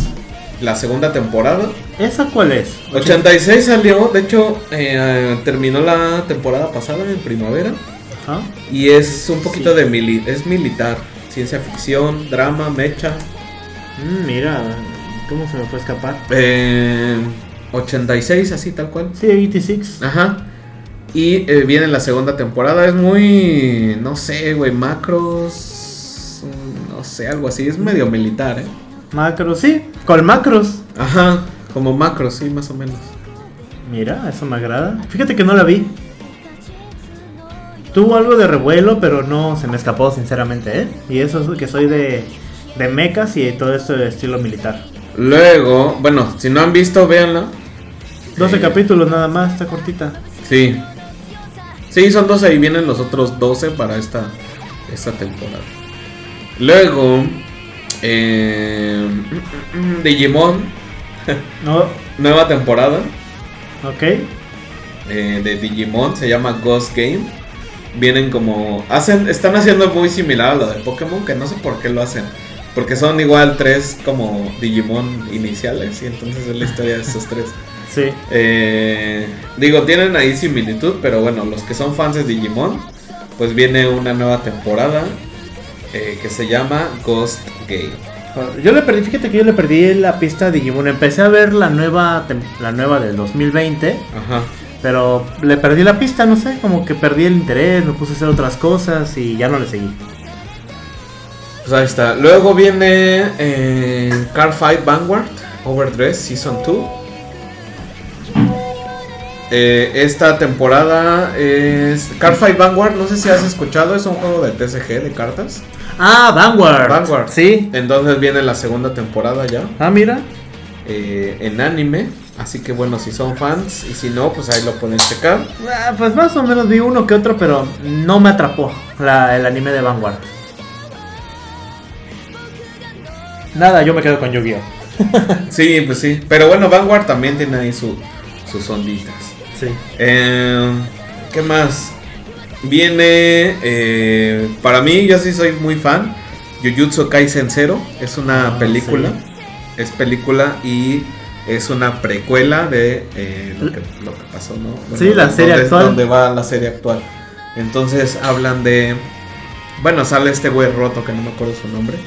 la segunda temporada. ¿Esa cuál es? 86 salió, de hecho, eh, terminó la temporada pasada en primavera. ¿Ah? Y es un poquito de mili es militar, ciencia ficción, drama, mecha. Mm, mira, ¿cómo se me fue a escapar? Eh, 86, así tal cual. Sí, 86. Ajá. Y eh, viene la segunda temporada. Es muy. No sé, güey. Macros. mm, No sé, algo así. Es medio militar, ¿eh? Macros, sí, con macros. Ajá. Como macros, sí, más o menos. Mira, eso me agrada. Fíjate que no la vi. Tuvo algo de revuelo, pero no se me escapó, sinceramente, ¿eh? Y eso es que soy de, de mechas y de todo esto de estilo militar. Luego, bueno, si no han visto, véanla. 12 Eh, capítulos nada más, está cortita. Sí. Sí, son 12 y vienen los otros 12 para esta, esta temporada. Luego, eh, Digimon, No, nueva temporada. ok. eh, de Digimon, se llama Ghost Game. Vienen como. hacen Están haciendo muy similar a lo de Pokémon, que no sé por qué lo hacen. Porque son igual tres como Digimon iniciales. Y entonces es la historia de esos tres. Sí. Eh, digo, tienen ahí similitud, pero bueno, los que son fans de Digimon, pues viene una nueva temporada eh, que se llama Ghost Game. Yo le perdí, fíjate que yo le perdí la pista de Digimon. Empecé a ver la nueva, la nueva del 2020, Ajá. pero le perdí la pista, no sé, como que perdí el interés, me puse a hacer otras cosas y ya no le seguí. Pues ahí está. Luego viene eh, Car Fight Vanguard, Overdress Season 2. Eh, esta temporada es Car Fight Vanguard, no sé si has escuchado, es un juego de TCG de cartas. Ah, Vanguard. Vanguard. Sí. Entonces viene la segunda temporada ya Ah, mira. eh, en anime. Así que bueno, si son fans y si no, pues ahí lo pueden checar. Ah, Pues más o menos vi uno que otro, pero no me atrapó la- el anime de Vanguard. Nada, yo me quedo con Yu-Gi-Oh! Sí, pues sí. Pero bueno, Vanguard también tiene ahí su, sus onditas. Sí. Eh, ¿Qué más? Viene. eh, para mí, yo sí soy muy fan. Jujutsu Kaisen Zero. Es una Ah, película. sí. Es película y es una precuela de eh, lo, que, lo que pasó, ¿no? Sí, la donde- serie actual. Donde va la serie actual. Entonces hablan de. Bueno, sale este güey roto que no me acuerdo su nombre.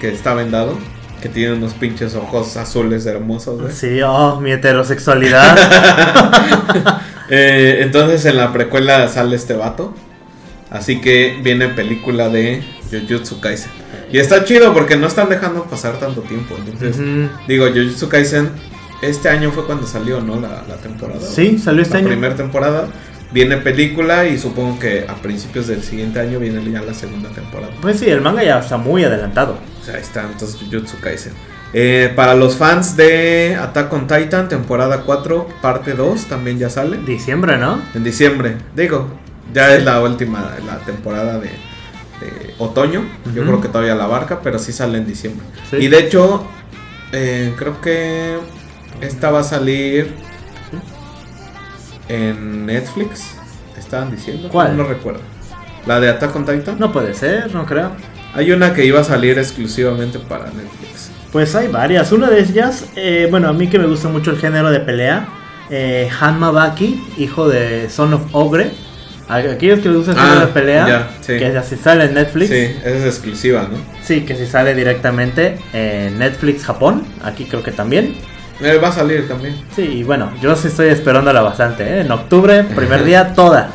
Que está vendado. Que tiene unos pinches ojos azules hermosos, güey. Sí, oh, mi heterosexualidad. Eh, entonces en la precuela sale este vato. Así que viene película de Jujutsu Kaisen. Y está chido porque no están dejando pasar tanto tiempo. Entonces, digo, Jujutsu Kaisen este año fue cuando salió, ¿no? La, la temporada. Sí, salió este la año. primera temporada. Viene película y supongo que a principios del siguiente año viene ya la segunda temporada. Pues sí, el manga ya está muy adelantado. O sea, ahí está, entonces Jujutsu Kaisen. Eh, para los fans de Attack on Titan, temporada 4, parte 2, también ya sale. Diciembre, ¿no? En diciembre. Digo, ya es la última, la temporada de, de otoño. Yo creo que todavía la abarca, pero sí sale en diciembre. Sí. Y de hecho, eh, creo que esta va a salir en Netflix. Estaban diciendo. ¿Cuál? No recuerdo. La de Attack on Titan. No puede ser, no creo. Hay una que iba a salir exclusivamente para Netflix. Pues hay varias. Una de ellas, eh, bueno, a mí que me gusta mucho el género de pelea, eh, Hanma Baki, hijo de Son of Ogre. A aquellos que les gusta el género Ah, de pelea, ya, sí. que así sale en Netflix. Sí, esa es exclusiva, ¿no? Sí, que si sale directamente en Netflix Japón. Aquí creo que también. Eh, va a salir también. Sí, y bueno, yo sí estoy esperándola bastante. ¿eh? En octubre, primer día, toda.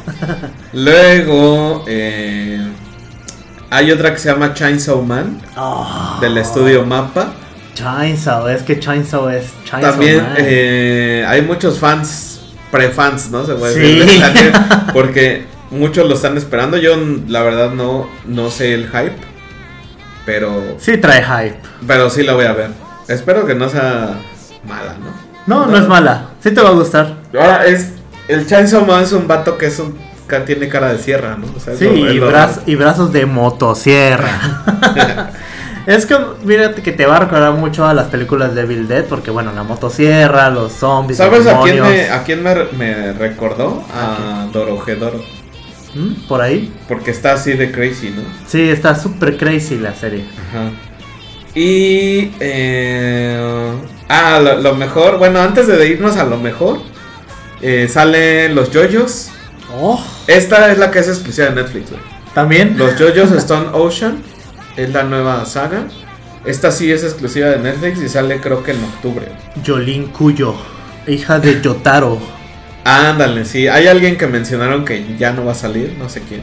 Luego, eh, hay otra que se llama Chainsaw Man, Oh, del estudio Mappa. Chainsaw, es que Chainsaw es Chainsaw También eh, hay muchos fans, pre-fans, ¿no? Se puede Sí. decir, porque muchos lo están esperando. Yo, la verdad, no, no sé el hype, pero, Sí trae hype. pero sí la voy a ver. Espero que no sea mala, ¿no? No, no, es mala. Sí te va a gustar. Ahora, es, el Chainsaw Man es un vato que es un, tiene cara de sierra, ¿no? O sea, es Sí, lo- y, lo- y brazos de motosierra. es que, fíjate que te va a recordar mucho a las películas de Evil Dead, porque bueno, la motosierra, los zombies, ¿Sabes los a quién, me, a quién me, me recordó? A Dorohedoro. ¿Mm? Por ahí. Porque está así de crazy, ¿no? Sí, está súper crazy la serie. Ajá. Y. Eh, ah, lo, lo mejor. Bueno, antes de irnos a lo mejor. eh, salen los JoJo's. Oh, Esta es la que es exclusiva de Netflix, güey. también. Los JoJo's Stone Ocean. Es la nueva saga. Esta sí es exclusiva de Netflix y sale creo que en octubre. Yolin Cuyo, hija de Yotaro. Ándale, sí. Hay alguien que mencionaron que ya no va a salir, no sé quién.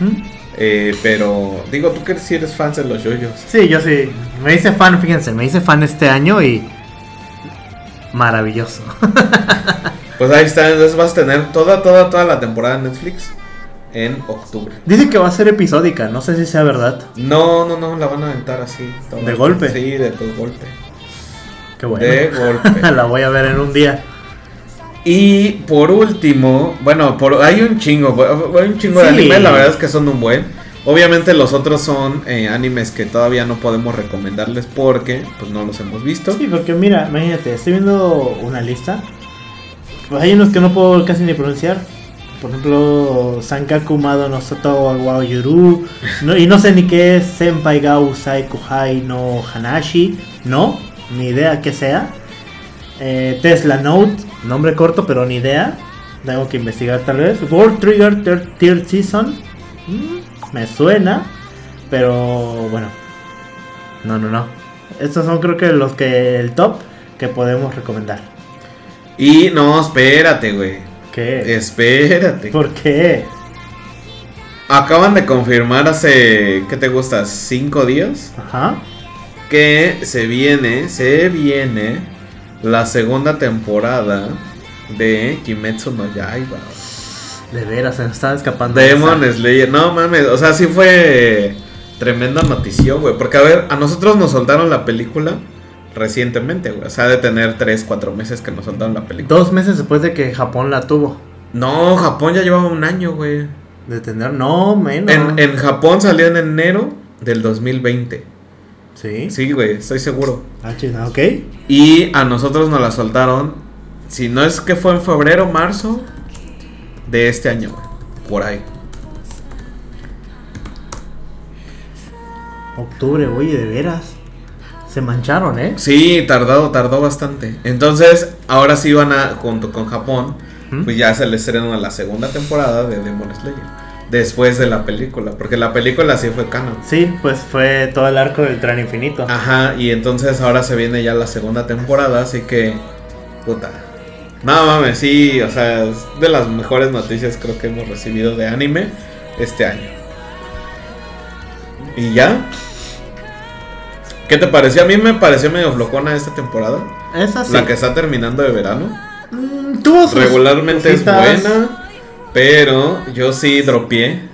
¿Mm? Eh, pero digo, tú que si eres fan de los yoyos. Sí, yo sí. Me hice fan, fíjense, me hice fan este año y. Maravilloso. Pues ahí está, entonces vas a tener toda, toda, toda la temporada de Netflix en octubre. Dicen que va a ser episódica, no sé si sea verdad. No, no, no, la van a aventar así. ¿De golpe? Sí, de todo golpe. Qué bueno. De golpe. la voy a ver en un día. Y por último, bueno, por, hay un chingo, hay un chingo de animes, la verdad es que son un buen. Obviamente los otros son eh, animes que todavía no podemos recomendarles porque pues no los hemos visto. Sí, porque mira, imagínate, estoy viendo una lista. Pues hay unos que no puedo casi ni pronunciar. Por ejemplo, Sankaku Mado no Soto wa Yuru. Y no sé ni qué es Senpai Gao Sai Kuhai no Hanashi. No, ni idea qué sea. Eh, Tesla Note, nombre corto, pero ni idea. Tengo que investigar tal vez. World Trigger Third, Third Season. Mm, me suena. Pero bueno. No, no, no. Estos son creo que los que el top que podemos recomendar. Y no, espérate, güey. ¿Qué? Espérate. ¿Por qué? Acaban de confirmar hace, ¿qué te gusta? ¿Cinco días? Ajá. Que se viene, se viene la segunda temporada de Kimetsu no Yaiba. De veras, se nos estaba escapando. Demon. Slayer, no mames, o sea, sí fue tremenda notición, güey. Porque a ver, a nosotros nos soltaron la película recientemente, güey. O sea, de tener 3, 4 meses que nos soltaron la película. Dos meses después de que Japón la tuvo. No, Japón ya llevaba un año, güey. De tener, no, menos. En, en Japón salió en enero del 2020. Sí. Sí, güey, estoy seguro. Ah, chida, ok. Y a nosotros nos la soltaron, si no es que fue en febrero, marzo de este año, güey. Por ahí. Octubre, oye, de veras. Se mancharon, ¿eh? Sí, tardado, tardó bastante. Entonces, ahora sí van a, junto con Japón, ¿Mm? pues ya se le estrena la segunda temporada de Demon Slayer. Después de la película, porque la película sí fue canon. Sí, pues fue todo el arco del tren infinito. Ajá, y entonces ahora se viene ya la segunda temporada, así que. Puta. No mames, sí, o sea, es de las mejores noticias creo que hemos recibido de anime este año. Y ya. ¿Qué te pareció? A mí me pareció medio flojona esta temporada. Esa sí. La que está terminando de verano. Mm, tuvo Regularmente es buena, pero yo sí dropié.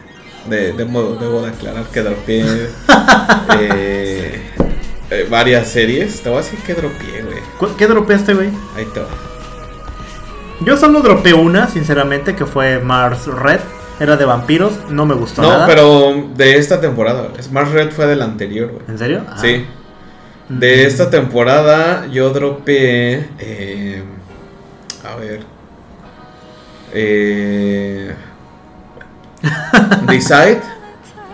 De, debo, debo de aclarar que dropié eh, eh, varias series. Te voy a decir que dropié, güey. ¿Cu- ¿Qué dropeaste, güey? Ahí te va. Yo solo dropeé una, sinceramente, que fue Mars Red. Era de vampiros, no me gustó No, nada. pero de esta temporada. Smart Red fue del anterior, güey. ¿En serio? Ah. Sí. De esta temporada yo dropeé. eh, a ver. Eh, Decide.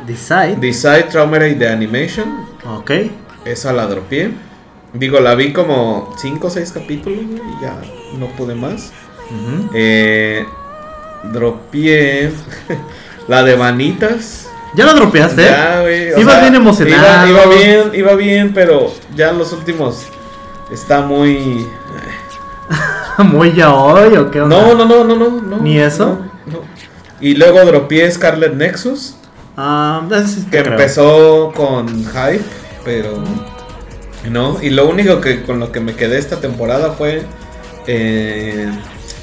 Decide. Decide Traumerate de Animation. ok. Esa la dropeé. Digo, la vi como 5 o 6 capítulos y ya no pude más. Ujú. Eh, la de Vanitas. ¿Ya la dropeaste? Ya, güey. bien emocionado. Iba, iba bien, iba bien, pero ya los últimos está muy. ¿Muy ya hoy o qué onda? No, no, no, no, no. no ¿Ni eso? no, no. Y luego dropeé Scarlet Nexus, Ah, que creo. empezó con hype, pero. No, y lo único que con lo que me quedé esta temporada fue. Eh,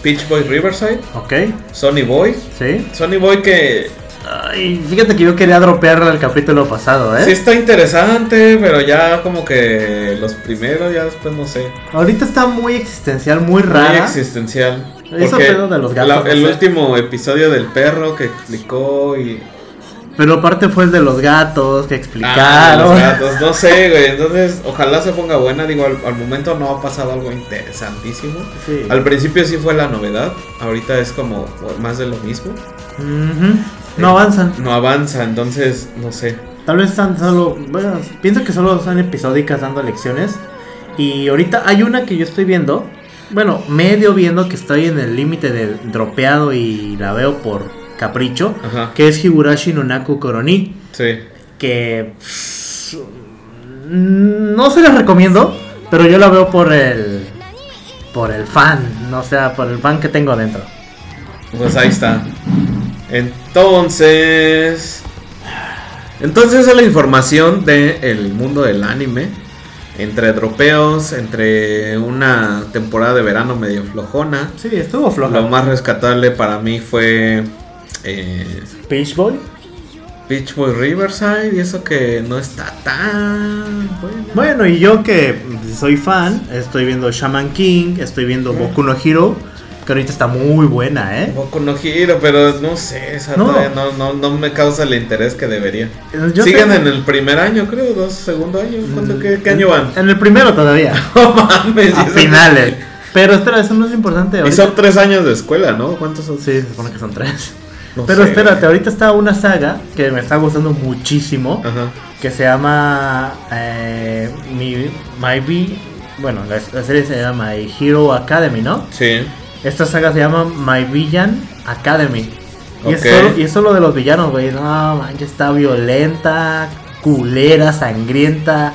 Peach Boy Riverside, Ok, Sonny Boy. sí. Sonny Boy que Ay, fíjate que yo quería dropear el capítulo pasado, ¿eh? sí está interesante, pero ya como que los primeros, ya después no sé. Ahorita está muy existencial, muy Muy rara. existencial. Eso pedo de los gatos, la- no el sé. último episodio del perro que explicó y. Pero aparte fue el de los gatos que Ah, explicaron. los gatos, no sé, güey. Entonces, ojalá se ponga buena. Digo, al, al momento no ha pasado algo interesantísimo. Sí. Al principio sí fue la novedad. Ahorita es como más de lo mismo. Ujú. No avanzan. No avanza, entonces, no sé. Tal vez están solo. Bueno, pienso que solo son episódicas dando lecciones. Y ahorita hay una que yo estoy viendo. Bueno, medio viendo que estoy en el límite de dropeado y la veo por capricho. Ajá. Que es Higurashi no Naku Koroni. Sí. Que. pff, no se las recomiendo. Pero yo la veo por el. Por el fan. No sea, por el fan que tengo dentro. Pues ahí está. Entonces. Entonces esa es la información del mundo del anime. Entre dropeos, entre una temporada de verano medio flojona. Sí, estuvo floja. Lo más rescatable para mí fue eh, Peach Boy. Beach Boy Riverside y eso que no está tan bueno. Bueno, y yo que soy fan, estoy viendo Shaman King, estoy viendo Boku no Hero, que ahorita está muy buena, ¿eh? Boku no Hero, pero no sé, esa No. todavía no, no, no me causa el interés que debería. Yo Siguen en el primer año, creo, dos, segundo año. ¿Cuánto, qué, qué año van? En el primero todavía, No mames. a y finales. Pero espera, eso no es importante. Y ahorita- son tres años de escuela, ¿no? ¿Cuántos son? Sí, se supone que son tres. No Pero sé, espérate, ahorita está una saga que me está gustando muchísimo, Ajá. que se llama eh, Mi- My Be... Bueno, la, la serie se llama My Hero Academy, ¿no? Sí. Esta saga se llama My Villain Academy. Y, es Ok. solo, y es solo de los villanos, güey. No, manches, está violenta, culera, sangrienta.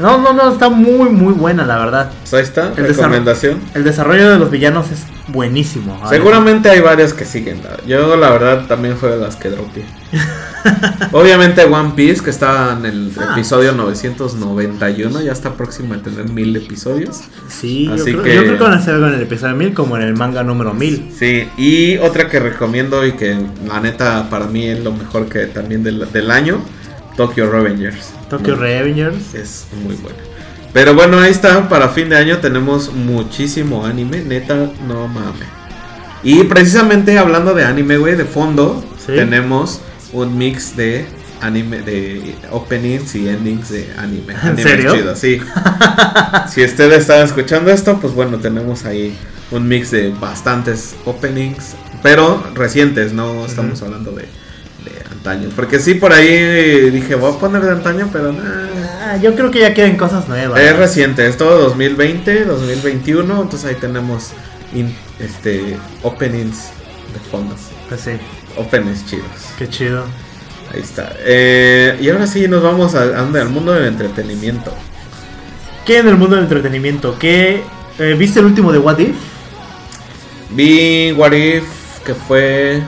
No, no, no, está muy, muy buena, la verdad. Pues ahí está, El recomendación. El desarrollo de los villanos es buenísimo. Seguramente hay varias que siguen. Yo la verdad también fue de las que dropeé. Obviamente One Piece, que está en el Ah. episodio 991, ya está próximo a tener mil episodios. Sí, yo, Así creo, que- yo creo que van a hacer algo en el episodio 1000 como en el manga número 1000. Sí, y otra que recomiendo y que la neta para mí es lo mejor que también del, del año, Tokyo Revengers. Tokyo No, Revengers. Es muy buena. Pero bueno, ahí está, para fin de año tenemos muchísimo anime, neta, no mames. Y precisamente hablando de anime, güey, de fondo, Sí. tenemos un mix de anime, de openings y endings de anime. ¿En Anime serio? chido, sí. si ustedes están escuchando esto, pues bueno, tenemos ahí un mix de bastantes openings, pero recientes, no estamos hablando de antaño. Porque sí, por ahí dije, voy a poner de antaño, pero nada. Ah, yo creo que ya quieren cosas nuevas. Es reciente, es todo 2020, 2021, entonces ahí tenemos in- este openings de fondo. Pues sí, Openings chidos. qué chido. Ahí está. Eh, y ahora sí nos vamos a- a donde? al mundo del entretenimiento. ¿Qué en el mundo del entretenimiento? ¿Qué, eh, ¿Viste el último de What If? Vi What If, que fue...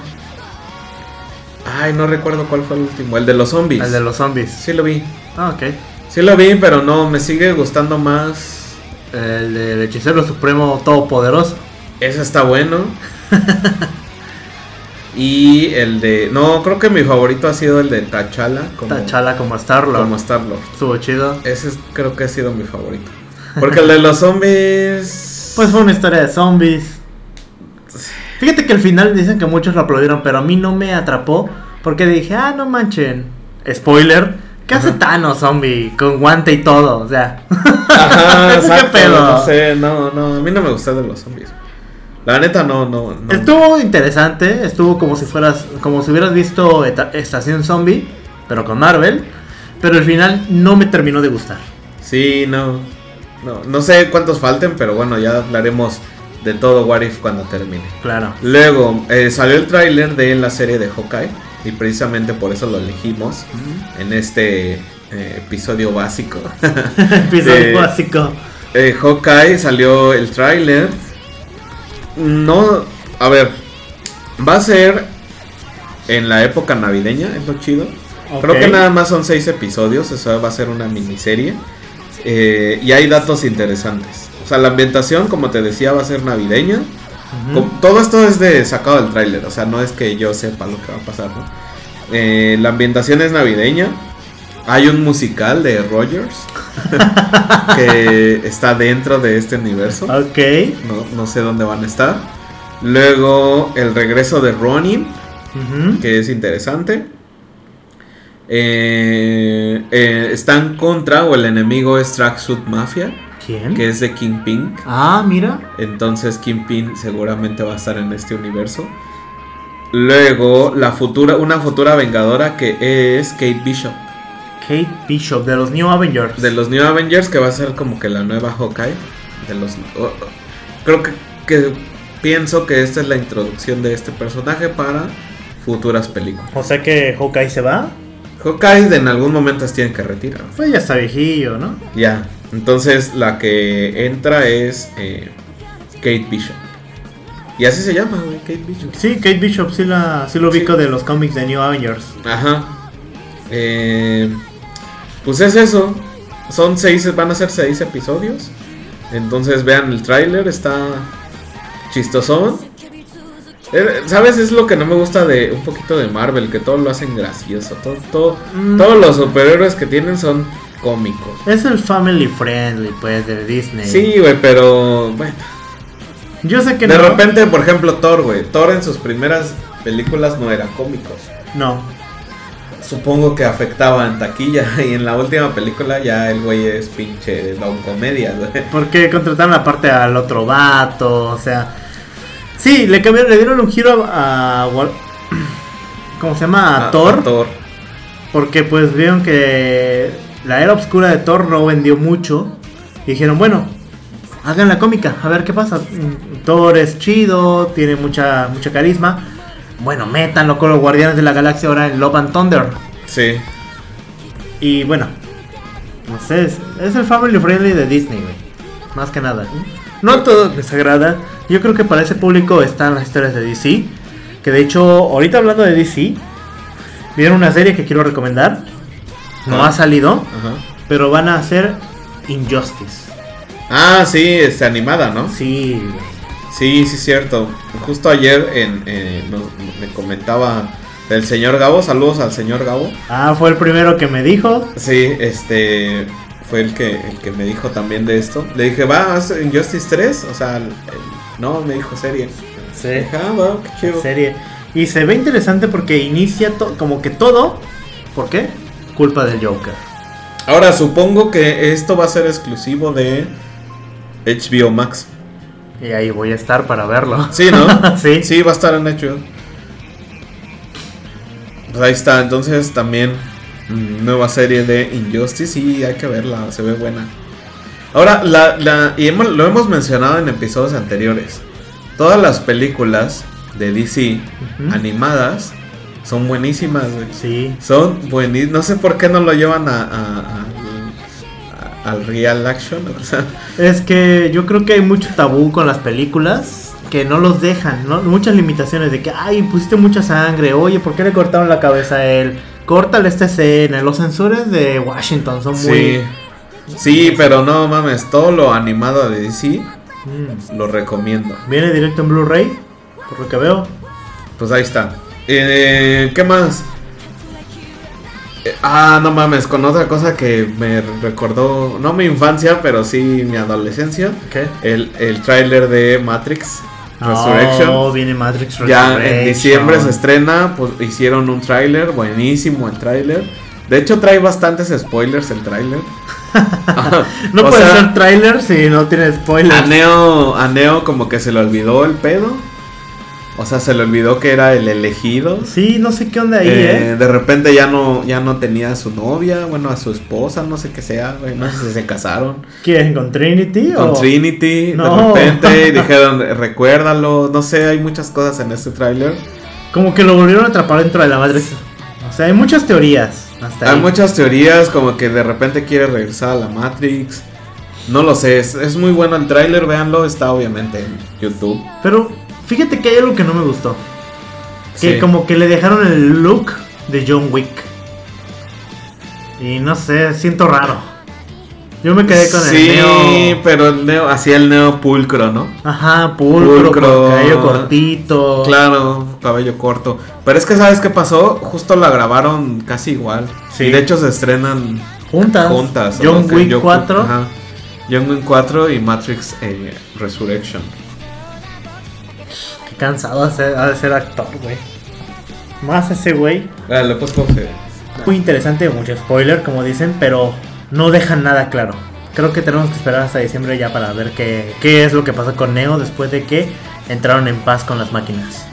Ay, no recuerdo cuál fue el último. El de los zombies. El de los zombies. Sí lo vi. Ah, ok. Sí lo vi, pero no, me sigue gustando más. El del hechicero supremo todopoderoso. Ese está bueno. y el de. No, creo que mi favorito ha sido el de T'Challa. Como, T'Challa como Star-Lord. Como Star-Lord. Estuvo chido. Ese es- creo que ha sido mi favorito. Porque el de los zombies. Pues fue una historia de zombies. Fíjate que al final dicen que muchos lo aplaudieron, pero a mí no me atrapó. Porque dije, ah, no manchen. Spoiler. ¿Qué hace. Thanos, zombie? Con guante y todo, o sea. Ajá, ¿Qué pedo? No sé, no, no. A mí no me gusta de los zombies. La neta, no, no. no. Estuvo interesante, estuvo como si fueras, como si hubieras visto Estación Zombie, pero con Marvel. Pero al final no me terminó de gustar. Sí, no. No, no sé cuántos falten, pero bueno, ya hablaremos de todo What If cuando termine. Claro. Luego eh, salió el tráiler de la serie de Hawkeye y precisamente por eso lo elegimos en este eh, episodio básico. Episodio básico. Eh, Hawkeye salió el tráiler. No, a ver, va a ser en la época navideña, es lo chido. Creo que nada más son seis episodios, eso va a ser una miniserie. Eh, y hay datos interesantes. O sea, la ambientación, como te decía, va a ser navideña. Todo esto es de sacado del tráiler, o sea, no es que yo sepa lo que va a pasar, ¿no? Eh, la ambientación es navideña. Hay un musical de Rogers que está dentro de este universo. Ok. No, no sé dónde van a estar. Luego el regreso de Ronin, que es interesante. Eh, eh, están contra o el enemigo es Tracksuit Mafia, ¿Quién? que es de Kingpin. Ah, mira. Entonces Kingpin seguramente va a estar en este universo. Luego la futura, una futura vengadora que es Kate Bishop Kate Bishop de los New Avengers. de los New Avengers que va a ser como que la nueva Hawkeye de los o- o- creo que, que pienso que esta es la introducción de este personaje para futuras películas. O sea que Hawkeye se va. Hawkeye en algún momento se tiene que retirar. Pues ya está viejillo, ¿no? Ya, entonces la que entra es eh, Kate Bishop. Y así se llama, güey, Kate Bishop. Sí, Kate Bishop sí, la, sí lo Sí. ubico de los cómics de New Avengers. Ajá. Eh, pues es eso. Son seis, van a ser seis episodios. Entonces vean el tráiler, está chistosón. Eh, ¿Sabes? Es lo que no me gusta de un poquito de Marvel, que todo lo hacen gracioso. Todo, todo- Mm. Todos los superhéroes que tienen son cómicos. Es el family friendly, pues, de Disney. Sí, güey, pero bueno. Yo sé que De no. repente, por ejemplo, Thor, güey. Thor en sus primeras películas no era cómico. No. Supongo que afectaba en taquilla y en la última película ya el güey es pinche don comedia, güey. Porque contrataron aparte al otro vato, o sea. Sí, le cambiaron, le dieron un giro a. ¿Cómo se llama? A, Thor. a Thor. Porque pues vieron que la era oscura de Thor no vendió mucho. Y dijeron, bueno, hagan la cómica, a ver qué pasa. Mm, Thor es chido, tiene mucha, mucha carisma. Bueno, métanlo con los Guardianes de la Galaxia ahora en Love and Thunder. Sí. Y bueno, no sé, es, es el family friendly de Disney, güey. Más que nada. No a todos les agrada. Yo creo que para ese público están las historias de DC. Que de hecho, ahorita hablando de DC, vieron una serie que quiero recomendar. No ha salido, Ajá. pero van a hacer Injustice. Ah, sí, este, animada, ¿no? Sí. Sí, sí, cierto. Justo ayer en, nos- me comentaba del señor Gabo. Saludos al señor Gabo. Ah, fue el primero que me dijo. Sí, este fue el que, el que me dijo también de esto. Le dije, ¿va Injustice 3? O sea, el- el- no, me dijo serie. Sí. Ah, va, qué chido. Serie. Y se ve interesante porque inicia como que todo. ¿Por qué? Culpa del Joker. Ahora, supongo que esto va a ser exclusivo de HBO Max. Y ahí voy a estar para verlo. Sí, ¿no? sí. Sí, va a estar en HBO. Pues ahí está, entonces también mm, nueva serie de Injustice y hay que verla, se ve buena. Ahora, la, la, y hemos- lo hemos mencionado en episodios anteriores. Todas las películas de DC animadas son buenísimas, güey. Sí. Son buenísimas. No sé por qué no lo llevan a, a- a- a- al real action. O sea, Es que yo creo que hay mucho tabú con las películas que no los dejan, ¿no? Muchas limitaciones de que, ay, pusiste mucha sangre, oye, ¿por qué le cortaron la cabeza a él? córtale esta escena. Los censores de Washington son Sí. muy. Sí, pero no mames, todo lo animado de DC Mm. lo recomiendo. Viene directo en Blu-ray, por lo que veo. Pues ahí está. Eh, ¿Qué más? Eh, ah, no mames, con otra cosa que me recordó, no mi infancia, pero sí mi adolescencia. ¿Qué? El, el tráiler de Matrix Resurrection. Oh, viene Matrix ya Resurrection. en diciembre se estrena, pues hicieron un tráiler, buenísimo el tráiler. De hecho trae bastantes spoilers el tráiler. No O puede sea, ser trailer si no tiene spoilers. A Neo, a Neo como que se le olvidó el pedo. O sea, se le olvidó que era el elegido. Sí, no sé qué onda ahí, Eh, ¿eh? De repente ya no, ya no tenía a su novia, bueno, a su esposa, no sé qué sea, güey, no sé si se casaron. ¿Quién? ¿Con Trinity? Con o... Trinity, No. de repente dijeron, recuérdalo, no sé, hay muchas cosas en este tráiler. Como que lo volvieron a atrapar dentro de la Matrix. O sea, hay muchas teorías. Hasta Hay ahí. muchas teorías, como que de repente quiere regresar a la Matrix. No lo sé, es, es muy bueno el tráiler, véanlo, está obviamente en YouTube. Pero fíjate que hay algo que no me gustó. Que Sí. como que le dejaron el look de John Wick. Y no sé, siento raro. Yo me quedé con sí, el Neo. pero el Neo, hacía el Neo pulcro, ¿no? Ajá, pulcro, cabello cortito. Claro, cabello corto. Pero es que, ¿sabes qué pasó? Justo la grabaron casi igual. Sí. Y de hecho se estrenan Juntas. juntas. John Wick John- 4. ajá. John Wick 4 y Matrix eh, Resurrection. Qué cansado de ser, actor, güey. Más ese güey. Coge. Muy interesante, mucho spoiler, como dicen, pero no dejan nada claro. Creo que tenemos que esperar hasta diciembre ya para ver qué, qué es lo que pasó con Neo después de que entraron en paz con las máquinas.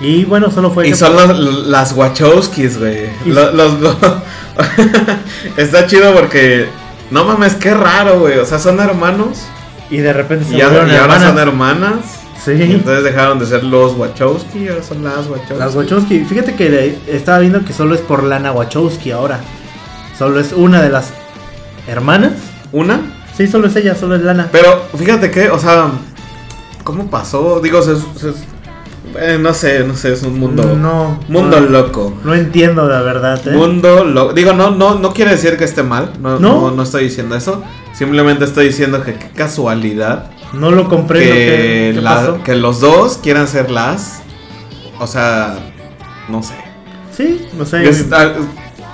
Y bueno, solo fue Y son los- las Wachowskis, güey. Los, los- Está chido porque. No mames, qué raro, güey. O sea, son hermanos. y de repente se Y, volvieron y ahora son hermanas. Y Sí. entonces dejaron de ser los Wachowski, ahora son las Wachowski. Las Wachowski, fíjate que estaba viendo que solo es por Lana Wachowski ahora. Solo es una de las hermanas. ¿Una? Sí, solo es ella, solo es Lana. Pero fíjate que, o sea, ¿cómo pasó? Digo, se- se- eh, no sé, no sé, es un mundo. No. Mundo no, loco. No entiendo la verdad, ¿eh? Mundo loco. Digo, no, no, no quiere decir que esté mal. No, No. no, no estoy diciendo eso. Simplemente estoy diciendo que qué casualidad No lo comprendo. que, ¿Qué, qué la- pasó? que los dos quieran ser las. O sea, no sé. Sí, no sé. Es,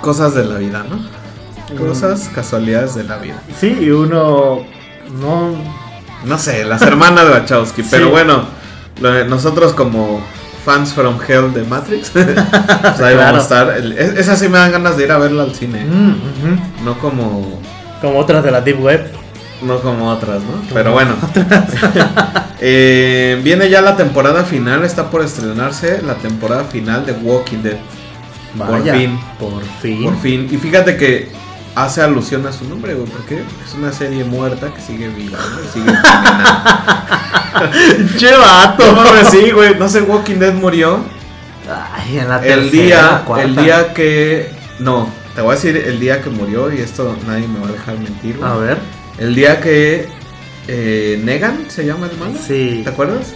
cosas de la vida, ¿no? Mm. Cosas, casualidades de la vida. Sí, y uno no No sé, las hermanas de Wachowski. Pero Sí. bueno, lo- nosotros como fans from hell de Matrix, pues ahí Claro. vamos a estar. El- es- esa sí me dan ganas de ir a verla al cine. Mm. No como como otras de la deep web. No como otras, ¿no? Pero bueno. Eh, viene ya la temporada final, está por estrenarse la temporada final de Walking Dead. Por fin. Por fin. Por fin. Y fíjate que hace alusión a su nombre, güey, porque es una serie muerta que sigue viva, güey, sigue. Che vato. No mames, sí, güey. No sé, Walking Dead murió. Ay, en la El tercera, día, cuarta. el día que. No, te voy a decir el día que murió y esto nadie me va a dejar mentir. güey. A ver. El día que eh, Negan se llama el malo. Sí. ¿Te acuerdas?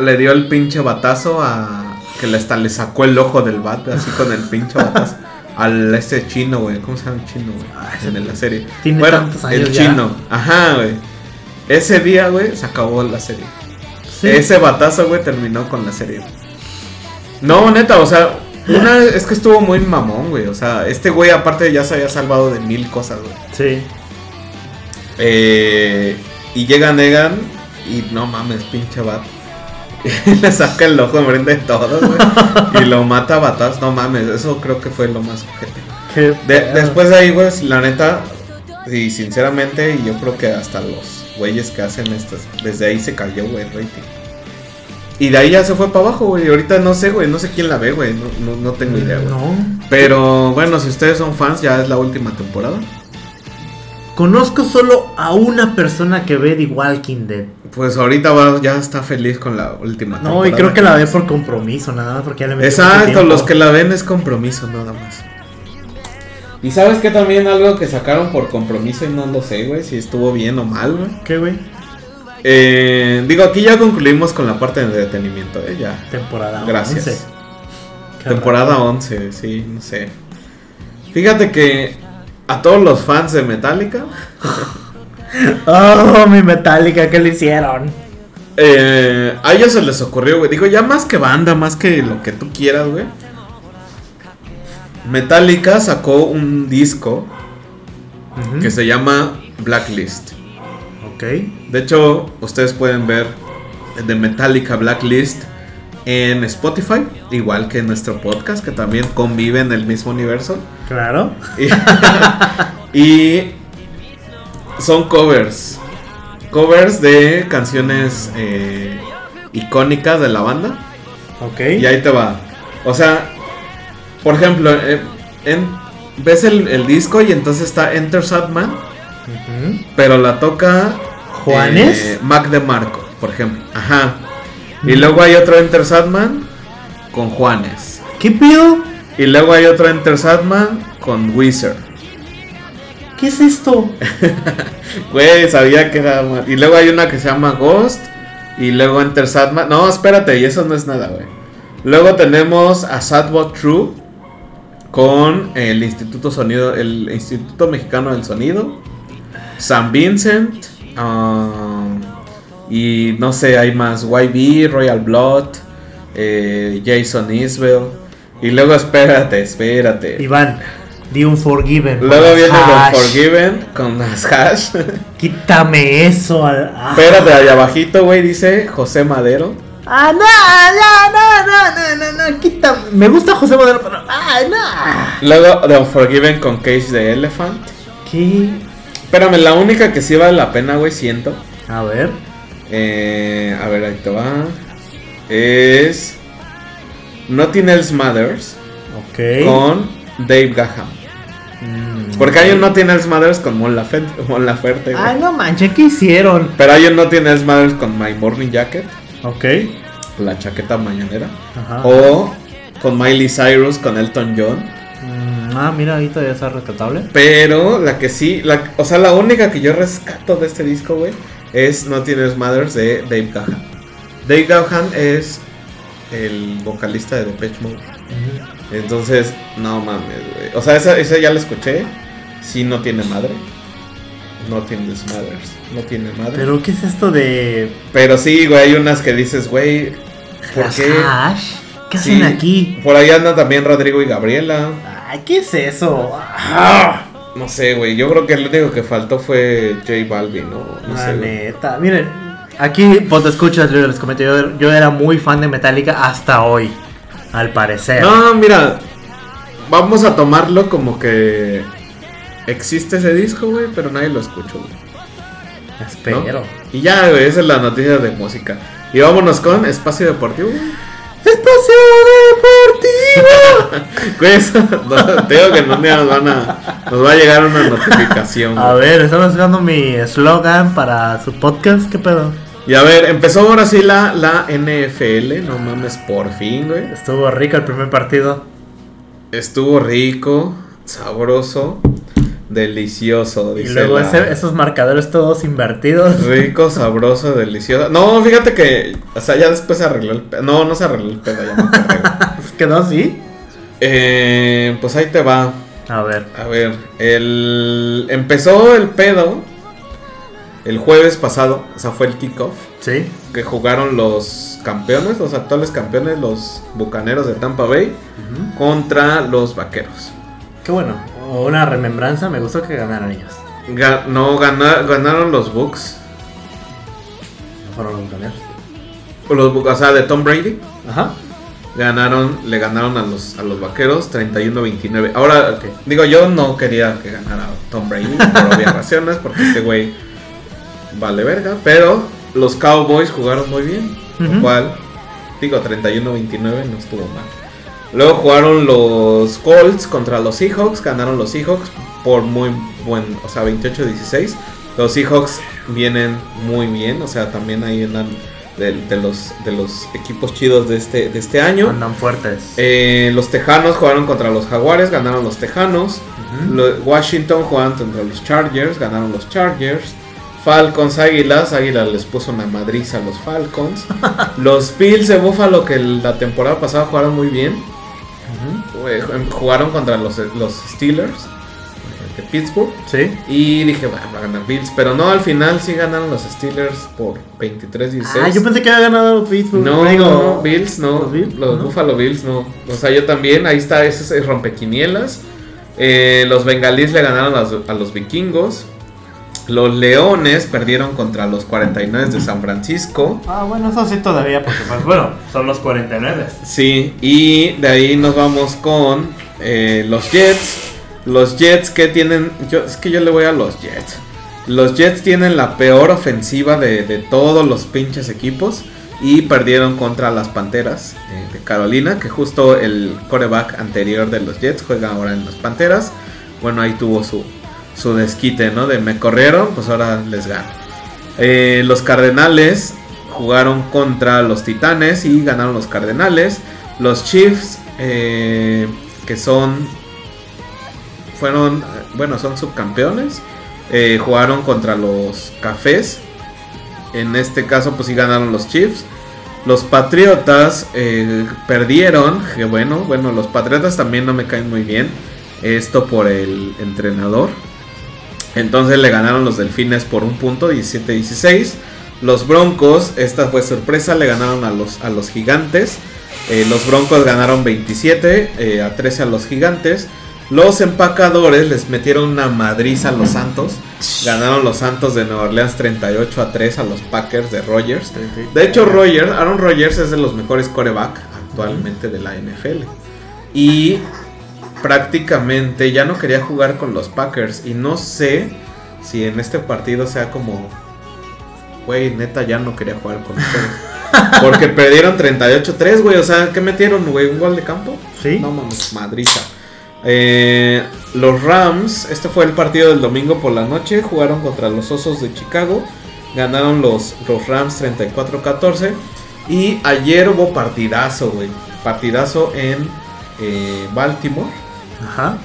Le dio el pinche batazo a. Que le, hasta le sacó el ojo del bat, así con el pinche batazo. Al este chino, güey. ¿Cómo se llama el chino, güey? Ah, ese En la serie. tiene bueno, tantos años el ya. chino. Ajá, güey. Ese día, güey, se acabó la serie. Sí. Ese batazo, güey, terminó con la serie. No, neta, o sea, una es que estuvo muy mamón, güey. O sea, este güey aparte ya se había salvado de mil cosas, güey. Sí. Eh, y llega Negan y no mames, pinche bat. Y le saca el ojo enfrente de todos, güey. y lo mata a batas. No mames, eso creo que fue lo más ojete. Qué De- pedo. después de ahí, güey, la neta, y sinceramente, y yo creo que hasta los güeyes que hacen estas, desde ahí se cayó, güey, el rating. Y de ahí ya se fue para abajo, güey. Ahorita no sé, güey, no sé quién la ve, güey. No, no, no tengo idea, güey. No. Pero bueno, si ustedes son fans, ya es la última temporada. Conozco solo a una persona que ve The Walking Dead. Pues ahorita va- ya está feliz con la última temporada. No, y creo que la ve por compromiso, nada más porque ya le Exacto, los que la ven es compromiso, nada más. Y sabes que también algo que sacaron por compromiso y no lo sé, güey, si estuvo bien o mal, güey. ¿Qué, güey? Eh, digo, aquí ya concluimos con la parte de entretenimiento, ¿eh? Ya. Temporada Gracias. 11. Qué Temporada 11, sí, no sé. Fíjate que a todos los fans de Metallica, Oh, mi Metallica, ¿qué le hicieron? eh, a ellos se les ocurrió, güey. Digo, ya más que banda, más que lo que tú quieras, güey. Metallica sacó un disco que se llama Blacklist. Ok. De hecho, ustedes pueden ver de Metallica Blacklist en Spotify, igual que en nuestro podcast, que también convive en el mismo universo. Claro. Y, y son covers. Covers de canciones eh, icónicas de la banda. Ok. Y ahí te va. O sea, por ejemplo, eh, en- ves el, el disco y entonces está Enter Sadman, Ujú. pero la toca ¿Juanes? eh, Mac DeMarco, por ejemplo. Ajá. Y luego hay otro Enter Sadman con Juanes. ¿Qué pido? Y luego hay otro Enter Sadman con Wizard. ¿Qué es esto? Güey, sabía que era. Y luego hay una que se llama Ghost. Y luego Enter Sadman. No, espérate, y eso no es nada, güey. Luego tenemos a Sadbot True. Con el Instituto Sonido. El Instituto Mexicano del Sonido. San Vincent. ah, y no sé, hay más. YB, Royal Blood. eh, Jason Isbell. Y luego espérate, espérate. Iván, di un Forgiven. Luego viene hash. con Forgiven. Con las hash. Quítame eso. al- ah. Espérate, allá abajito, güey, dice José Madero. Ah, no, no, no, no, no, no, no, quítame. Me gusta José Madero, pero. Ah, no. Luego The Unforgiven con Cage the Elephant. ¿Qué? Espérame, la única que sí vale la pena, güey, siento. A ver. Eh, a ver, ahí te va. Es Nothing Else Matters Ok. con Dave Gaham. Mm. Porque hay un Nothing Else Matters con Mon Laferte, Mon Laferte, güey. Ay, no manches, ¿qué hicieron? Pero hay un Nothing Else Matters con My Morning Jacket, Ok. la chaqueta mañanera. Ajá. O con Miley Cyrus con Elton John. Mm, ah, mira, ahí todavía está rescatable. Pero la que sí, la, o sea, la única que yo rescato de este disco, güey, es No Tienes Mothers de Dave Gahan. Dave Gahan es el vocalista de Depeche Mode. Entonces, no mames, güey. O sea, esa, esa ya la escuché. Sí, no tiene madre. No tienes mothers. No tiene madre. Pero, Pero, ¿qué es esto de. sí, güey, hay unas que dices, güey, ¿por las qué? hash? ¿Qué Sí, hacen aquí? Por ahí andan también Rodrigo y Gabriela. Ay, ¿qué es eso? Ah, No sé, güey. Yo creo que lo único que faltó fue J Balvin, ¿no? No la sé. neta. Miren, aquí, pues te escuchas, yo les comenté. Yo, yo era muy fan de Metallica hasta hoy. Al parecer. No, mira. Vamos a tomarlo como que existe ese disco, güey, pero nadie lo escuchó, güey. ¿no? Espero. Y ya, güey, esa es la noticia de música. Y vámonos con Espacio Deportivo. güey. ¡Espacio Deportivo! Eso, no, te digo que en un día nos, van a, nos va a llegar una notificación. A ver, estamos buscando mi eslogan para su podcast. ¿Qué pedo? Y a ver, empezó ahora sí la, la NFL. No mames, por fin, güey. Estuvo rico el primer partido. Estuvo rico, sabroso, delicioso. Y Dice luego la- ese- esos marcadores todos invertidos. Rico, sabroso, delicioso. No, fíjate que, o sea, ya después se arregló el pedo. No, no se arregló el pedo, ya me güey. ¿Quedó así? Eh, pues ahí te va. A ver. A ver, el empezó el pedo el jueves pasado, o sea, fue el kickoff ¿Sí? que jugaron los campeones, los actuales campeones, los Bucaneros de Tampa Bay contra los Vaqueros. Qué bueno. Una remembranza. Me gustó que ganaran ellos. Ga- no gana- ganaron los Bucks, No fueron los bucaneros. los Bucs, o sea, de Tom Brady. Ajá. Ganaron, le ganaron a los, a los vaqueros 31-29. Ahora, digo, yo no quería que ganara Tom Brady por obvias razones, porque este güey vale verga. Pero los Cowboys jugaron muy bien. Lo cual, digo, 31-29 no estuvo mal. Luego jugaron los Colts contra los Seahawks. Ganaron los Seahawks por muy buen, o sea, 28-16. Los Seahawks vienen muy bien, o sea, también ahí andan de, de los, de los equipos chidos de este, de este año. Andan fuertes. Eh, los Tejanos jugaron contra los Jaguares, ganaron los Tejanos. Washington jugaron contra los Chargers, ganaron los Chargers. Falcons, Águilas, Águilas les puso una madriza a los Falcons. los Bills de Buffalo que la temporada pasada jugaron muy bien. Jugaron contra los, los Steelers de Pittsburgh. Sí. Y dije, va, va a ganar Bills. Pero no, al final sí ganaron los Steelers por 23-16. Ah, yo pensé que había ganado Pittsburgh. No, no, no, Bills no. ¿Los Los, Bills? ¿No? Buffalo Bills no. O sea, yo también. Ahí está, ese es rompequinielas. Eh, los bengalíes le ganaron a los vikingos. Los leones perdieron contra los 49 de San Francisco. Ah, bueno, eso sí todavía, porque pues bueno, son los 49. Sí, y de ahí nos vamos con eh, los Jets. Los Jets que tienen. Yo, es que yo le voy a los Jets. Los Jets tienen la peor ofensiva de, de todos los pinches equipos. Y perdieron contra las Panteras eh, de Carolina. Que justo el coreback anterior de los Jets juega ahora en las Panteras. Bueno, ahí tuvo su, su desquite, ¿no? De me corrieron, pues ahora les gano. Eh, los Cardenales jugaron contra los Titanes y ganaron los Cardenales. Los Chiefs, eh, que son. Fueron. Bueno, son subcampeones. eh, jugaron contra los Cafés. En este caso, pues sí ganaron los Chiefs. Los Patriotas perdieron. Que bueno, bueno, los Patriotas también no me caen muy bien. Esto por el entrenador. Entonces le ganaron los Delfines por un punto, 17-16. Los Broncos, esta fue sorpresa, le ganaron a los, a los Gigantes. Eh, los Broncos ganaron 27 eh, a 13 a los Gigantes. Los empacadores les metieron una madriza a los Santos. Ganaron los Santos de Nueva Orleans 38 a 3 a los Packers de Rogers. De hecho, Rogers, Aaron Rodgers es de los mejores coreback actualmente de la NFL. Y prácticamente ya no quería jugar con los Packers. Y no sé si en este partido sea como, güey, neta ya no quería jugar con ustedes. Porque perdieron 38-3, güey. O sea, ¿qué metieron, güey? ¿Un gol de campo? Sí. No mames, madriza. Eh, los Rams, este fue el partido del domingo por la noche. Jugaron contra los Osos de Chicago. Ganaron los, los Rams 34-14. Y ayer hubo partidazo, güey. Partidazo en eh, Baltimore. Ajá.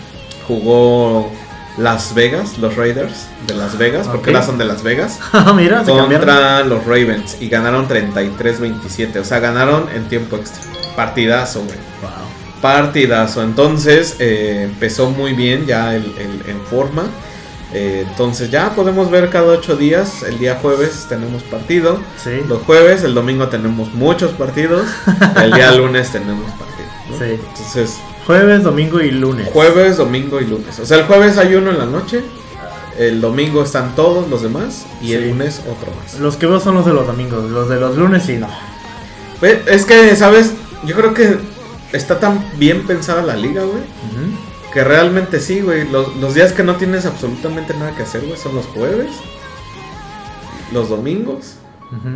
Jugó Las Vegas, los Raiders de Las Vegas, porque Ok. ahora son de Las Vegas. Mira, se cambiaron. Contra los Ravens. Y ganaron 33-27. O sea, ganaron en tiempo extra. Partidazo, güey. Wow. Partidazo. Entonces eh, empezó muy bien ya el, el- en forma. Eh, entonces ya podemos ver cada ocho días. El día jueves tenemos partido. Sí. Los jueves, el domingo tenemos muchos partidos. El día lunes tenemos partido. ¿no? Sí. Entonces, Jueves, domingo y lunes. jueves, domingo y lunes. O sea, el jueves hay uno en la noche. El domingo están todos los demás. Y el lunes otro más. Los que veo son los de los domingos. Los de los lunes sí no. Es que, ¿sabes? Yo creo que está tan bien pensada la liga, güey. Que realmente sí, güey. Los, los días que no tienes absolutamente nada que hacer, güey, son los jueves, los domingos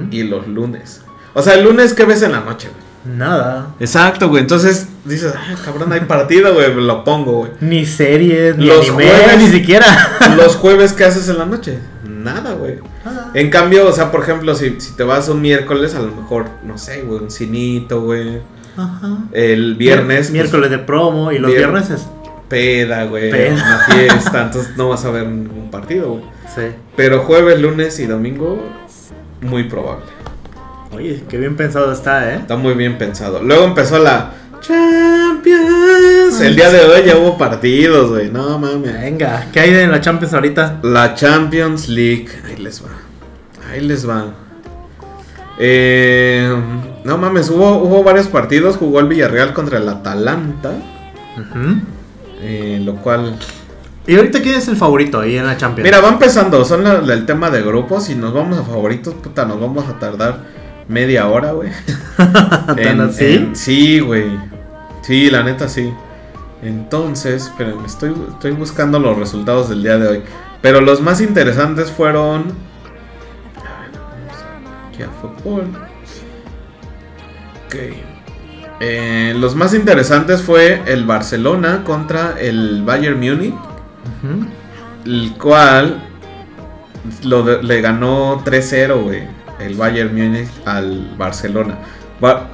y los lunes. O sea, el lunes, ¿qué ves en la noche, güey? Nada. Exacto, güey. Entonces dices, ah, cabrón, hay partido, güey. Lo pongo, güey. Ni series, ni Los anime, jueves- ni siquiera. Los jueves, ¿qué haces en la noche? Nada, güey. En cambio, o sea, por ejemplo, si, si te vas un miércoles, a lo mejor, no sé, güey, un cinito, güey. Ajá. El viernes, pues, Miércoles de promo y los vier- viernes es. peda, güey. Peda. Una fiesta. entonces no vas a ver ningún partido, güey. Sí. Pero jueves, lunes y domingo, muy probable. Oye, qué bien pensado está, ¿eh? Está muy bien pensado. Luego empezó la Champions. El día de hoy ya hubo partidos, güey. No mames. Venga, ¿qué hay en la Champions ahorita? La Champions League. Ahí les va. Ahí les va. Eh, no mames, hubo, hubo varios partidos. Jugó el Villarreal contra el Atalanta. Eh, lo cual. ¿Y ahorita quién es el favorito ahí en la Champions? Mira, va empezando. Son la- la- el tema de grupos. Y nos vamos a favoritos. Puta, nos vamos a tardar media hora, güey. ¿Tan así? en- sí, güey. Sí, la neta sí. Entonces, espérenme, estoy, estoy buscando los resultados del día de hoy. Pero los más interesantes fueron. A ver, vamos a- aquí a fútbol. Ok. Eh, los más interesantes fue el Barcelona contra el Bayern Múnich. El cual lo de- le ganó 3-0, güey. El Bayern Múnich al Barcelona. Ba-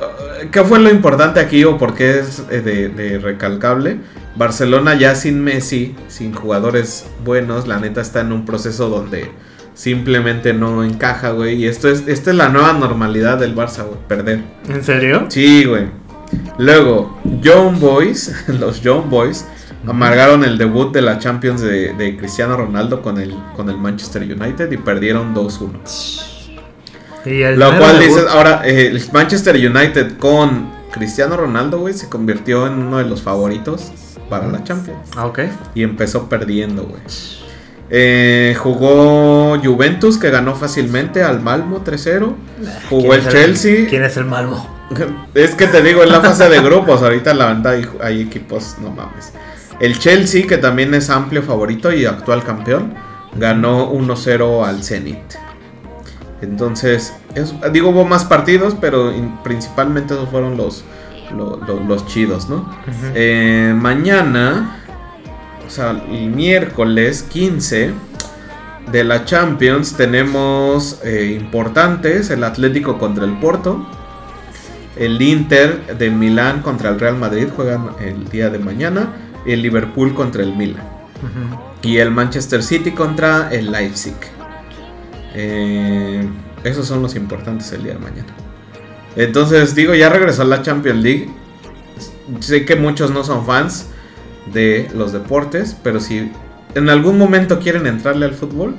¿Qué fue lo importante aquí o por qué es eh, de, de recalcable? Barcelona ya sin Messi, sin jugadores buenos, la neta está en un proceso donde simplemente no encaja, güey. Y esto es, esta es la nueva normalidad del Barça, güey, perder. ¿En serio? Sí, güey. Luego, Young Boys, los Young Boys, amargaron el debut de la Champions de, de Cristiano Ronaldo con el, con el Manchester United y perdieron 2-1. Y el Lo cual dices, ahora eh, el Manchester United con Cristiano Ronaldo, güey, se convirtió en uno de los favoritos para la Champions. Ah, ok. Y empezó perdiendo, güey. Eh, jugó Juventus, que ganó fácilmente al Malmo 3-0. Jugó ¿Quién el Chelsea. ¿Quién es el Malmo? Es que te digo, en la fase de grupos, ahorita la banda hay, hay equipos, no mames. El Chelsea, que también es amplio favorito y actual campeón, ganó 1-0 al Zenit. Entonces, es- digo, hubo más partidos, pero in- principalmente esos fueron los, lo- lo- los chidos, ¿no? Eh, mañana, o sea, el miércoles 15 de la Champions, tenemos eh, importantes: el Atlético contra el Porto. El Inter de Milán contra el Real Madrid juegan el día de mañana. Y el Liverpool contra el Milan. Y el Manchester City contra el Leipzig. Eh, esos son los importantes el día de mañana. Entonces, digo, ya regresó la Champions League. Sé que muchos no son fans de los deportes, pero si en algún momento quieren entrarle al fútbol,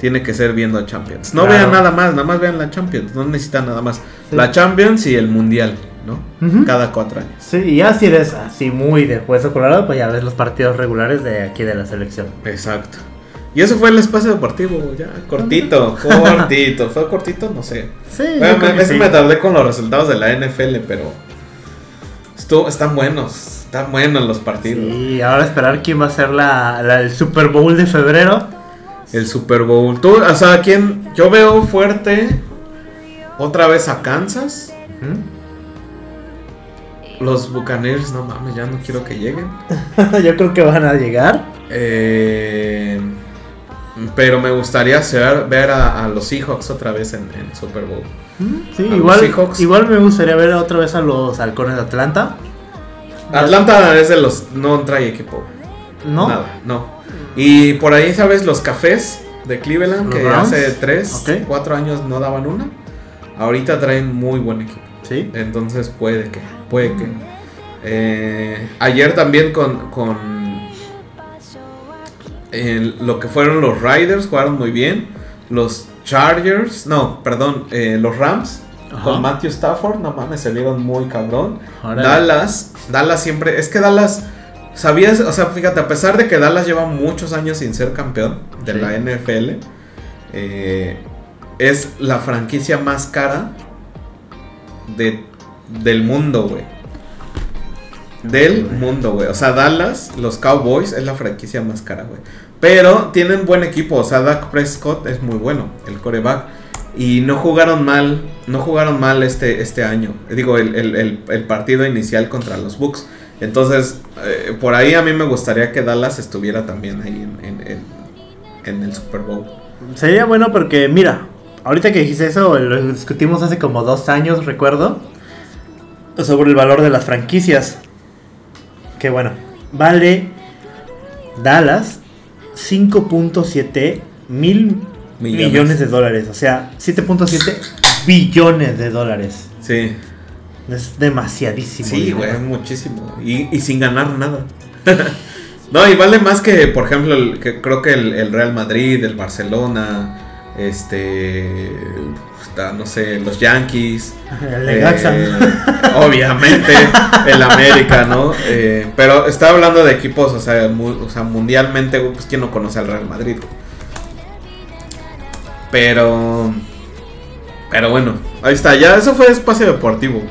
tiene que ser viendo Champions. No Claro. vean nada más, nada más vean la Champions. No necesitan nada más. Sí. La Champions y el Mundial, ¿no? Cada cuatro años. Sí, y ya si eres así muy de hueso colorado, pues ya ves los partidos regulares de aquí de la selección. Exacto. Y eso fue el espacio deportivo, ya, cortito, cortito. ¿Fue cortito? No sé. Sí, Bueno, me, sí. me tardé con los resultados de la NFL, pero estuvo, están buenos, están buenos los partidos. Y ahora esperar quién va a ser la, la- el Super Bowl de febrero. El Super Bowl. Tú, o sea, ¿quién? Yo veo fuerte otra vez a Kansas. Los Buccaneers, no mames, ya no quiero que lleguen. yo creo que van a llegar. Eh, pero me gustaría ser- ver a, a los Seahawks otra vez en, en Super Bowl. Sí, A igual, igual me gustaría ver otra vez a los halcones de Atlanta. Atlanta es de los. No trae equipo. ¿No? Nada, no. Y por ahí, ¿sabes? Los cafés de Cleveland, ¿Los que Browns? hace 3, Ok. 4 años no daban una. Ahorita traen muy buen equipo. Sí. Entonces puede que, puede que. Eh, ayer también con, con lo que fueron los Riders jugaron muy bien. Los Chargers, no, perdón, eh, los Rams Ajá. con Matthew Stafford, no mames, se vieron muy cabrón. Dallas, Dallas siempre, es que Dallas, sabías, o sea, fíjate, a pesar de que Dallas lleva muchos años sin ser campeón de Sí. la NFL, eh, es la franquicia más cara de, del mundo, güey. Del mundo, güey. O sea, Dallas, los Cowboys, es la franquicia más cara, güey. Pero tienen buen equipo. O sea, Dak Prescott es muy bueno, el coreback. Y no jugaron mal, no jugaron mal este, este año. Digo, el, el- el- partido inicial contra los Bucks. Entonces, eh, por ahí a mí me gustaría que Dallas estuviera también ahí en- en- en el Super Bowl. Sería bueno porque, mira, ahorita que dijiste eso, lo discutimos hace como dos años, recuerdo, sobre el valor de las franquicias. Que bueno, vale Dallas 5.7 mil Millones. millones. de dólares. O sea, 7.7 billones de dólares. Sí. Es demasiadísimo. Sí, güey, muchísimo. Y, y sin ganar nada. no, y vale más que, por ejemplo, el, que creo que el, el Real Madrid, el Barcelona, este, no sé, los Yankees. El eh, obviamente, el América, ¿no? Eh, pero estaba hablando de equipos, o sea, o sea, mundialmente, pues quién no conoce al Real Madrid. Pero, pero bueno, ahí está, ya eso fue espacio deportivo.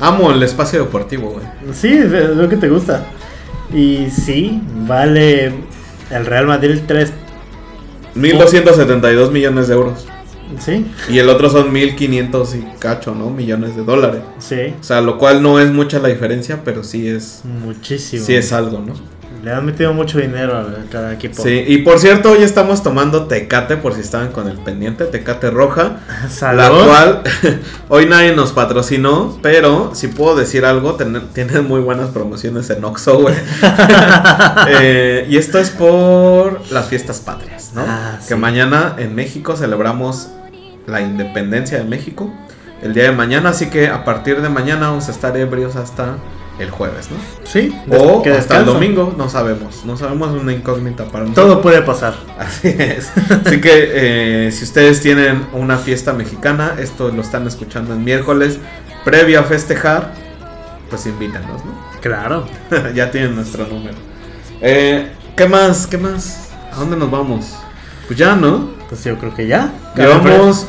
Amo el espacio deportivo, güey. Sí, es lo que te gusta. Y sí, vale el Real Madrid 3. 1272 millones de euros. Sí, Y el otro son 1500 y cacho, ¿no? Millones de dólares. sí, O sea, lo cual no es mucha la diferencia, pero sí es, muchísimo. sí es algo, ¿no? Le han metido mucho dinero a cada equipo. Sí, y por cierto, hoy estamos tomando Tecate, por si estaban con el pendiente, Tecate Roja. Salud. La cual hoy nadie nos patrocinó, pero si puedo decir algo, ten- tienen muy buenas promociones en Oxxo, güey. Eh, y esto es por las fiestas patrias, ¿no? Ah, que sí. mañana en México celebramos la independencia de México. el día de mañana, así que a partir de mañana vamos a estar ebrios hasta el jueves, ¿no? Sí, O que hasta el domingo, no sabemos, no sabemos una incógnita para nosotros. Todo puede pasar. Así es. Así que eh, si ustedes tienen una fiesta mexicana, esto lo están escuchando en miércoles, previo a festejar, pues invítanos, ¿no? Claro. ya tienen nuestro número. Eh, ¿Qué más? ¿Qué más? ¿A dónde nos vamos? Pues ya, ¿no? Pues yo creo que ya. Llevamos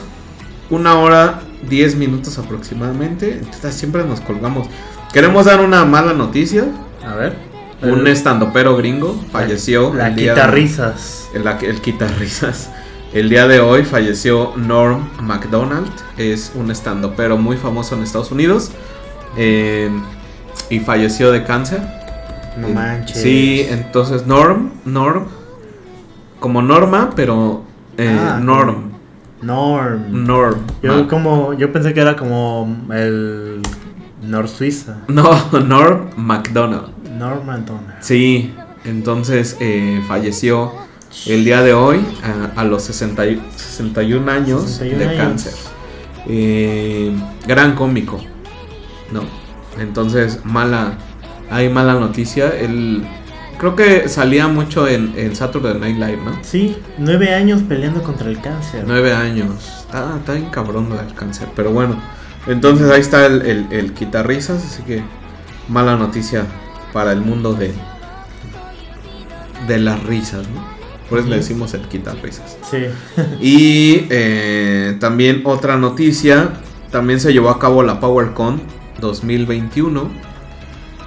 una hora, diez minutos aproximadamente. Entonces siempre nos colgamos. Queremos dar una mala noticia. A ver. Un estandopero gringo falleció. La el día- quita risas. El, el quitarrisas. El día de hoy falleció Norm MacDonald. Es un estandopero muy famoso en Estados Unidos. eh, y falleció de cáncer. No manches. Sí, entonces Norm, Norm, como Norma, pero eh, Ah, Norm, Norm. Norm. Yo Ma- como yo pensé que era como el Nor Suiza. No, Norm MacDonald. Norman Donald. Sí, entonces eh, falleció el día de hoy a, a los 60 y- 61 años 61 de años. cáncer. Eh, gran cómico, ¿no? Entonces, mala, hay mala noticia. Él creo que salía mucho en, en Saturday Night Live, ¿no? Sí, nueve años peleando contra el cáncer. Nueve años. Está, está bien cabrón lo del cáncer. Pero bueno. Entonces ahí está el, el, el quitarrisas. Así que mala noticia para el mundo de, de las risas, ¿no? Por eso le decimos el quitarrisas. Sí. Y eh, también otra noticia. También se llevó a cabo la PowerCon 2021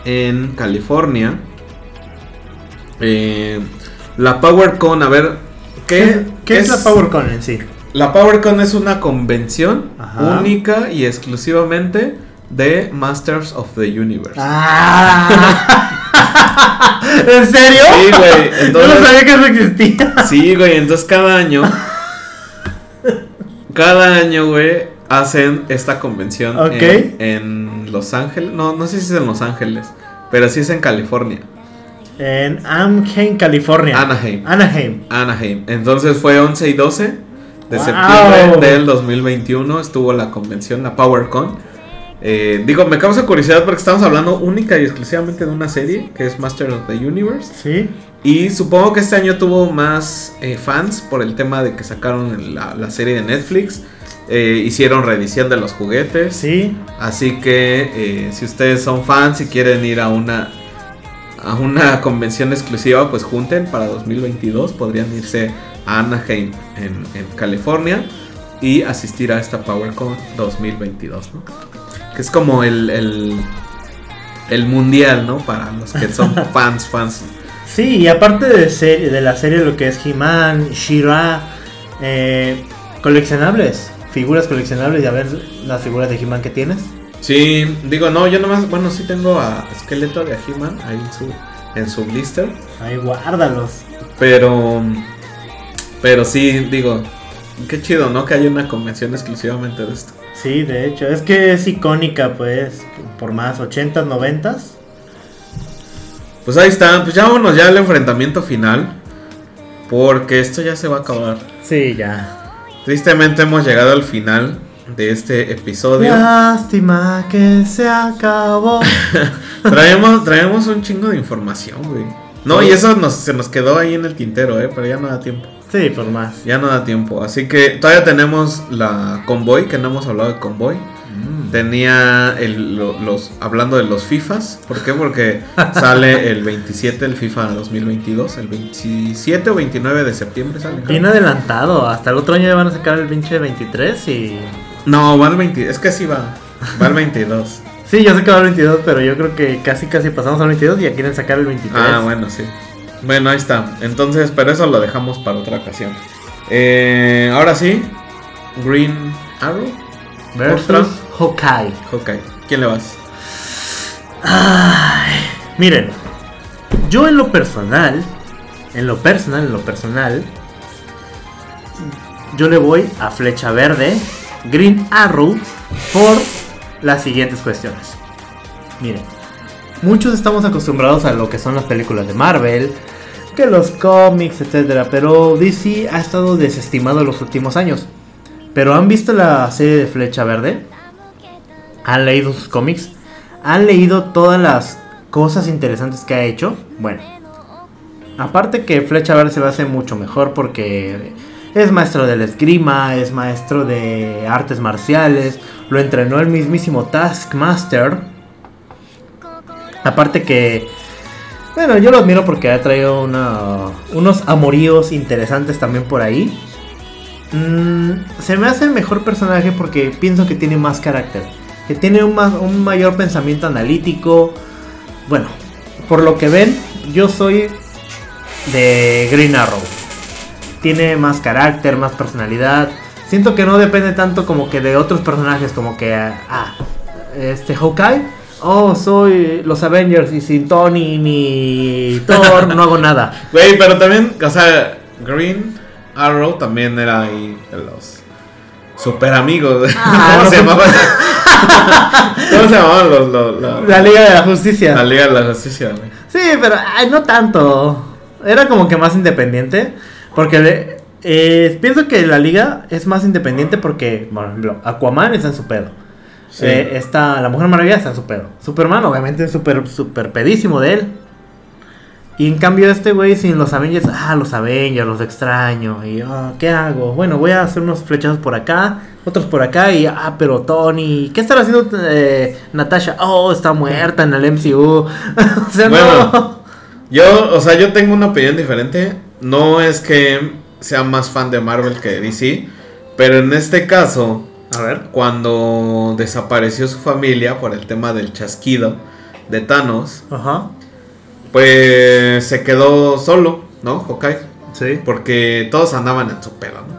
en California. Eh, la PowerCon, a ver. ¿Qué, ¿Qué es la PowerCon en sí? La PowerCon es una convención Ajá. única y exclusivamente de Masters of the Universe. Ah. ¿En serio? Sí, güey, Yo no sabía que eso existía. Sí, güey, entonces cada año. cada año, güey, hacen esta convención en, en Los Ángeles. No, no sé si es en Los Ángeles, pero sí es en California. En Anaheim, California. Anaheim. Anaheim. Anaheim. Entonces fue 11 y 12 de Wow. septiembre del 2021. Estuvo la convención, la PowerCon. Eh, digo, me causa curiosidad porque estamos hablando única y exclusivamente de una serie que es Master of the Universe. Sí. Y supongo que este año tuvo más eh, fans por el tema de que sacaron la, la serie de Netflix. Eh, hicieron reedición de los juguetes. Sí. Así que si ustedes son fans y quieren ir a una a una convención exclusiva, pues junten para 2022. Podrían irse a Anaheim en, en California y asistir a esta PowerCon 2022, ¿no? Que es como el, el, el mundial, ¿no? Para los que son fans, fans. Sí, y aparte de, serie, de la serie, lo que es He-Man, She-Ra, eh, coleccionables, figuras coleccionables, y a ver las figuras de He-Man que tienes. Sí, digo, no, yo nomás, bueno, sí tengo a Esqueleto de He-Man ahí en su, en su blister. Ahí guárdalos. Pero. Pero sí, digo. Qué chido, ¿no? Que haya una convención exclusivamente de esto. Sí, de hecho, es que es icónica, pues, por más 80s, 90s. Pues ahí está. Pues ya vámonos ya al enfrentamiento final. Porque esto ya se va a acabar. Sí, ya. Tristemente hemos llegado al final de este episodio. Lástima que se acabó. Traemos, traemos un chingo de información, güey. No, y eso nos, se nos quedó ahí en el tintero, ¿eh? Pero ya no da tiempo. sí, por más. Ya no da tiempo. Así que todavía tenemos la Convoy, que no hemos hablado de Convoy. Tenía el- lo- los hablando de los FIFAs. ¿Por qué? Porque sale el 27 el FIFA 2022. El 27 o 29 de septiembre sale. Bien adelantado, hasta el otro año ya van a sacar el pinche 23 y... No, va al 20. Es que sí va. Va al 22. Sí, yo sé que va el 22, pero yo creo que casi casi pasamos al 22 y ya quieren sacar el 23. ah, bueno, sí. Bueno, ahí está. Entonces, pero eso lo dejamos para otra ocasión. Eh, ahora sí. Green Arrow. Versus. Hawkeye. Ok. ¿Quién le vas? Ay, miren, yo en lo personal, en lo personal, en lo personal, yo le voy a Flecha Verde, Green Arrow, por las siguientes cuestiones. Miren, muchos estamos acostumbrados a lo que son las películas de Marvel, que los cómics, etcétera, pero DC ha estado desestimado en los últimos años. Pero ¿han visto la serie de Flecha Verde? han leído sus cómics, han leído todas las cosas interesantes que ha hecho. Bueno, aparte que Flecha Verde se va a hacer mucho mejor porque es maestro del esgrima, es maestro de artes marciales, lo entrenó el mismísimo Taskmaster. Aparte que, bueno, yo lo admiro porque ha traído unos amoríos interesantes también por ahí. Mm, se me hace el mejor personaje porque pienso que tiene más carácter, que tiene un mayor pensamiento analítico. Bueno, por lo que ven, yo soy de Green Arrow. Tiene más carácter, más personalidad. Siento que no depende tanto como que de otros personajes, como que, ah, este Hawkeye. Oh, soy los Avengers y sin Tony ni Thor no hago nada. Güey, pero también, o sea, Green Arrow también era ahí de los super amigos. Ah, ¿Cómo no, se no. llamaban? ¿Cómo se llamaban los, los- los- La Liga de la Justicia. la Liga de la Justicia, güey? Sí, pero ay, no tanto. Era como que más independiente. Porque le- eh, pienso que la liga es más independiente porque, por ejemplo, Aquaman está en su pedo. Sí. Eh, está, la Mujer Maravilla está en su pedo. Superman, obviamente, es súper, súper pedísimo de él. Y en cambio, este güey sin los Avengers, ah, los Avengers, los extraño. Y, ah, ¿qué hago? Bueno, voy a hacer unos flechazos por acá, otros por acá. Y, ah, pero Tony, ¿qué estará haciendo eh, Natasha? Oh, está muerta en el MCU. o sea, Bueno. no. Yo, o sea, yo tengo una opinión diferente. No es que sea más fan de Marvel que de DC, pero en este caso, A ver. cuando desapareció su familia por el tema del chasquido de Thanos, Ajá. pues se quedó solo, ¿no? Hawkeye. Sí. Porque todos andaban en su pedo, ¿no?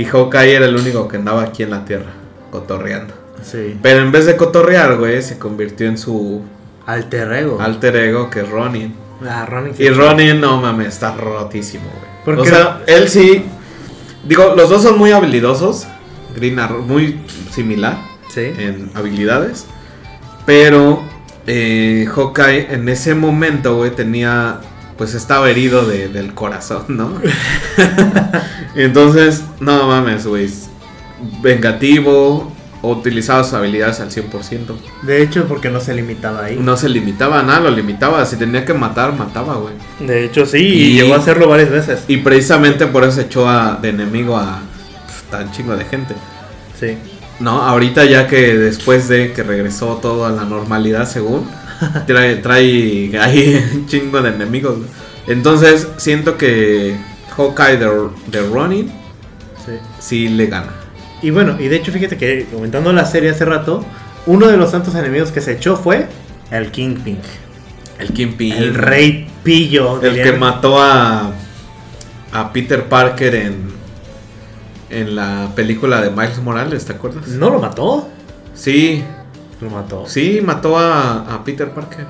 Y Hawkeye era el único que andaba aquí en la Tierra, cotorreando. Sí. Pero en vez de cotorrear, güey, se convirtió en su Alter ego. alter ego, que es Ronin. Ah, Ronin. Y Ronin, no mames, está rotísimo, güey. ¿Por O sea, él sí. Digo, los dos son muy habilidosos. Green Arrow, muy similar Sí. en habilidades. Pero eh, Hawkeye en ese momento, güey, tenía. Pues estaba herido de- del corazón, ¿no? Entonces, no mames, güey. Vengativo. Utilizaba sus habilidades al 100%. De hecho, porque no se limitaba ahí. No se limitaba a nada, lo limitaba. Si tenía que matar, mataba, güey. De hecho, sí. Y- Y llegó a hacerlo varias veces. Y precisamente por eso echó a, de enemigo a pf, tan chingo de gente. Sí. No, ahorita ya que después de que regresó todo a la normalidad según, trae, trae ahí un chingo de enemigos. güey. Entonces siento que Hawkeye de, de Ronin Sí. sí le gana. Y bueno, y de hecho, fíjate que comentando la serie hace rato, uno de los tantos enemigos que se echó fue el Kingpin. El Kingpin. El rey pillo. El que mató a, a Peter Parker en, en la película de Miles Morales, ¿te acuerdas? ¿No lo mató? Sí, Lo mató. sí, mató a, a Peter Parker.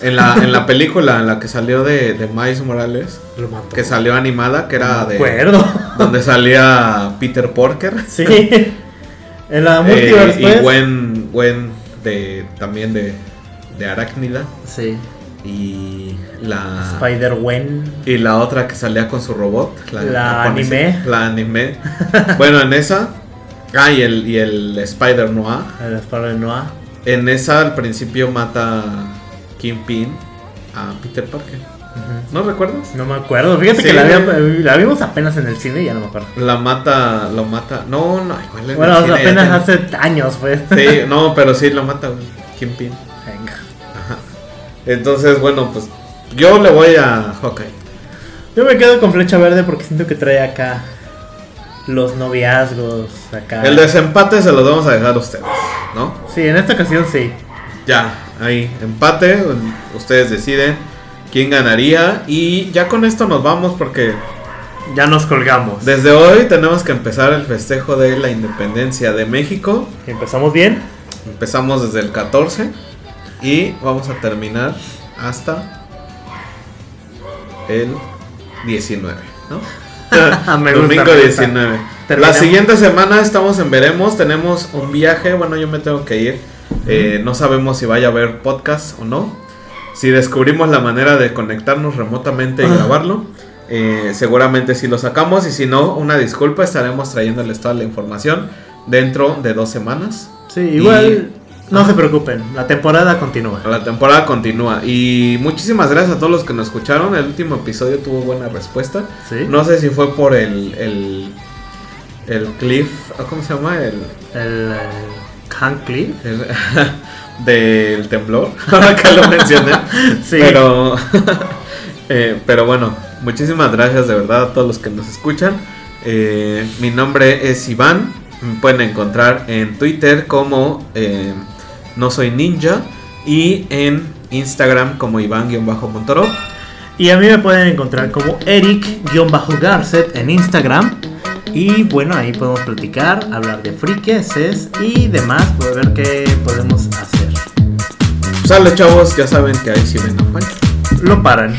En la, en la película en la que salió de, de Miles Morales, Lo mató. que salió animada, que era de acuerdo. donde salía Peter Parker sí. En la eh, multiverse, y pues. Gwen, Gwen de también de, de Arácnida Sí. y la Spider-Wen. y la otra que salía con su robot, la, La anime. la anime. bueno, en esa ah y el y el Spider Noir, El Spider-Noir. en esa al principio mata Kingpin a Peter Parker. ¿No recuerdas? No me acuerdo. Fíjate Sí, que la, vimos apenas en el cine y ya no me acuerdo. La mata, lo mata. No, no, igual Bueno, o sea, apenas tiene- hace años, pues. Sí, no, pero sí lo mata, güey. Kingpin. Venga. Ajá. Entonces, bueno, pues yo le voy a Hawkeye. Yo me quedo con Flecha Verde porque siento que trae acá los noviazgos. Acá. El desempate se los vamos a dejar a ustedes, ¿no? Sí, en esta ocasión sí. Ya, ahí, empate. Ustedes deciden quién ganaría. Y ya con esto nos vamos porque Ya nos colgamos. desde hoy tenemos que empezar el festejo de la independencia de México. Empezamos bien. Empezamos desde el 14 y vamos a terminar hasta el 19, ¿no? Me Domingo me gusta. 19. La siguiente semana estamos en Veremos, tenemos un viaje, bueno yo me tengo que ir, Eh, no sabemos si vaya a haber podcast o no. Si descubrimos la manera de conectarnos remotamente y Ah. grabarlo, eh, seguramente si lo sacamos y si no, una disculpa, estaremos trayéndoles toda la información dentro de dos semanas. Sí, igual no se preocupen, la temporada continúa. La temporada continúa. Y muchísimas gracias a todos los que nos escucharon. El último episodio tuvo buena respuesta. Sí. No sé si fue por el. el, el cliff. ¿Cómo se llama? El. El, el Hank Cliff. el- del temblor. Ahora que lo mencioné. Sí. Pero. eh, pero bueno, muchísimas gracias de verdad a todos los que nos escuchan. Eh, mi nombre es Iván. Me pueden encontrar en Twitter como eh, No Soy Ninja. Y en Instagram como Iván-Montoro. Y a mí me pueden encontrar como Eric-Garcet en Instagram. Y bueno, ahí podemos platicar, hablar de friqueses y demás, poder ver qué podemos hacer. Sale chavos, ya saben que ahí si ven a Lo paran.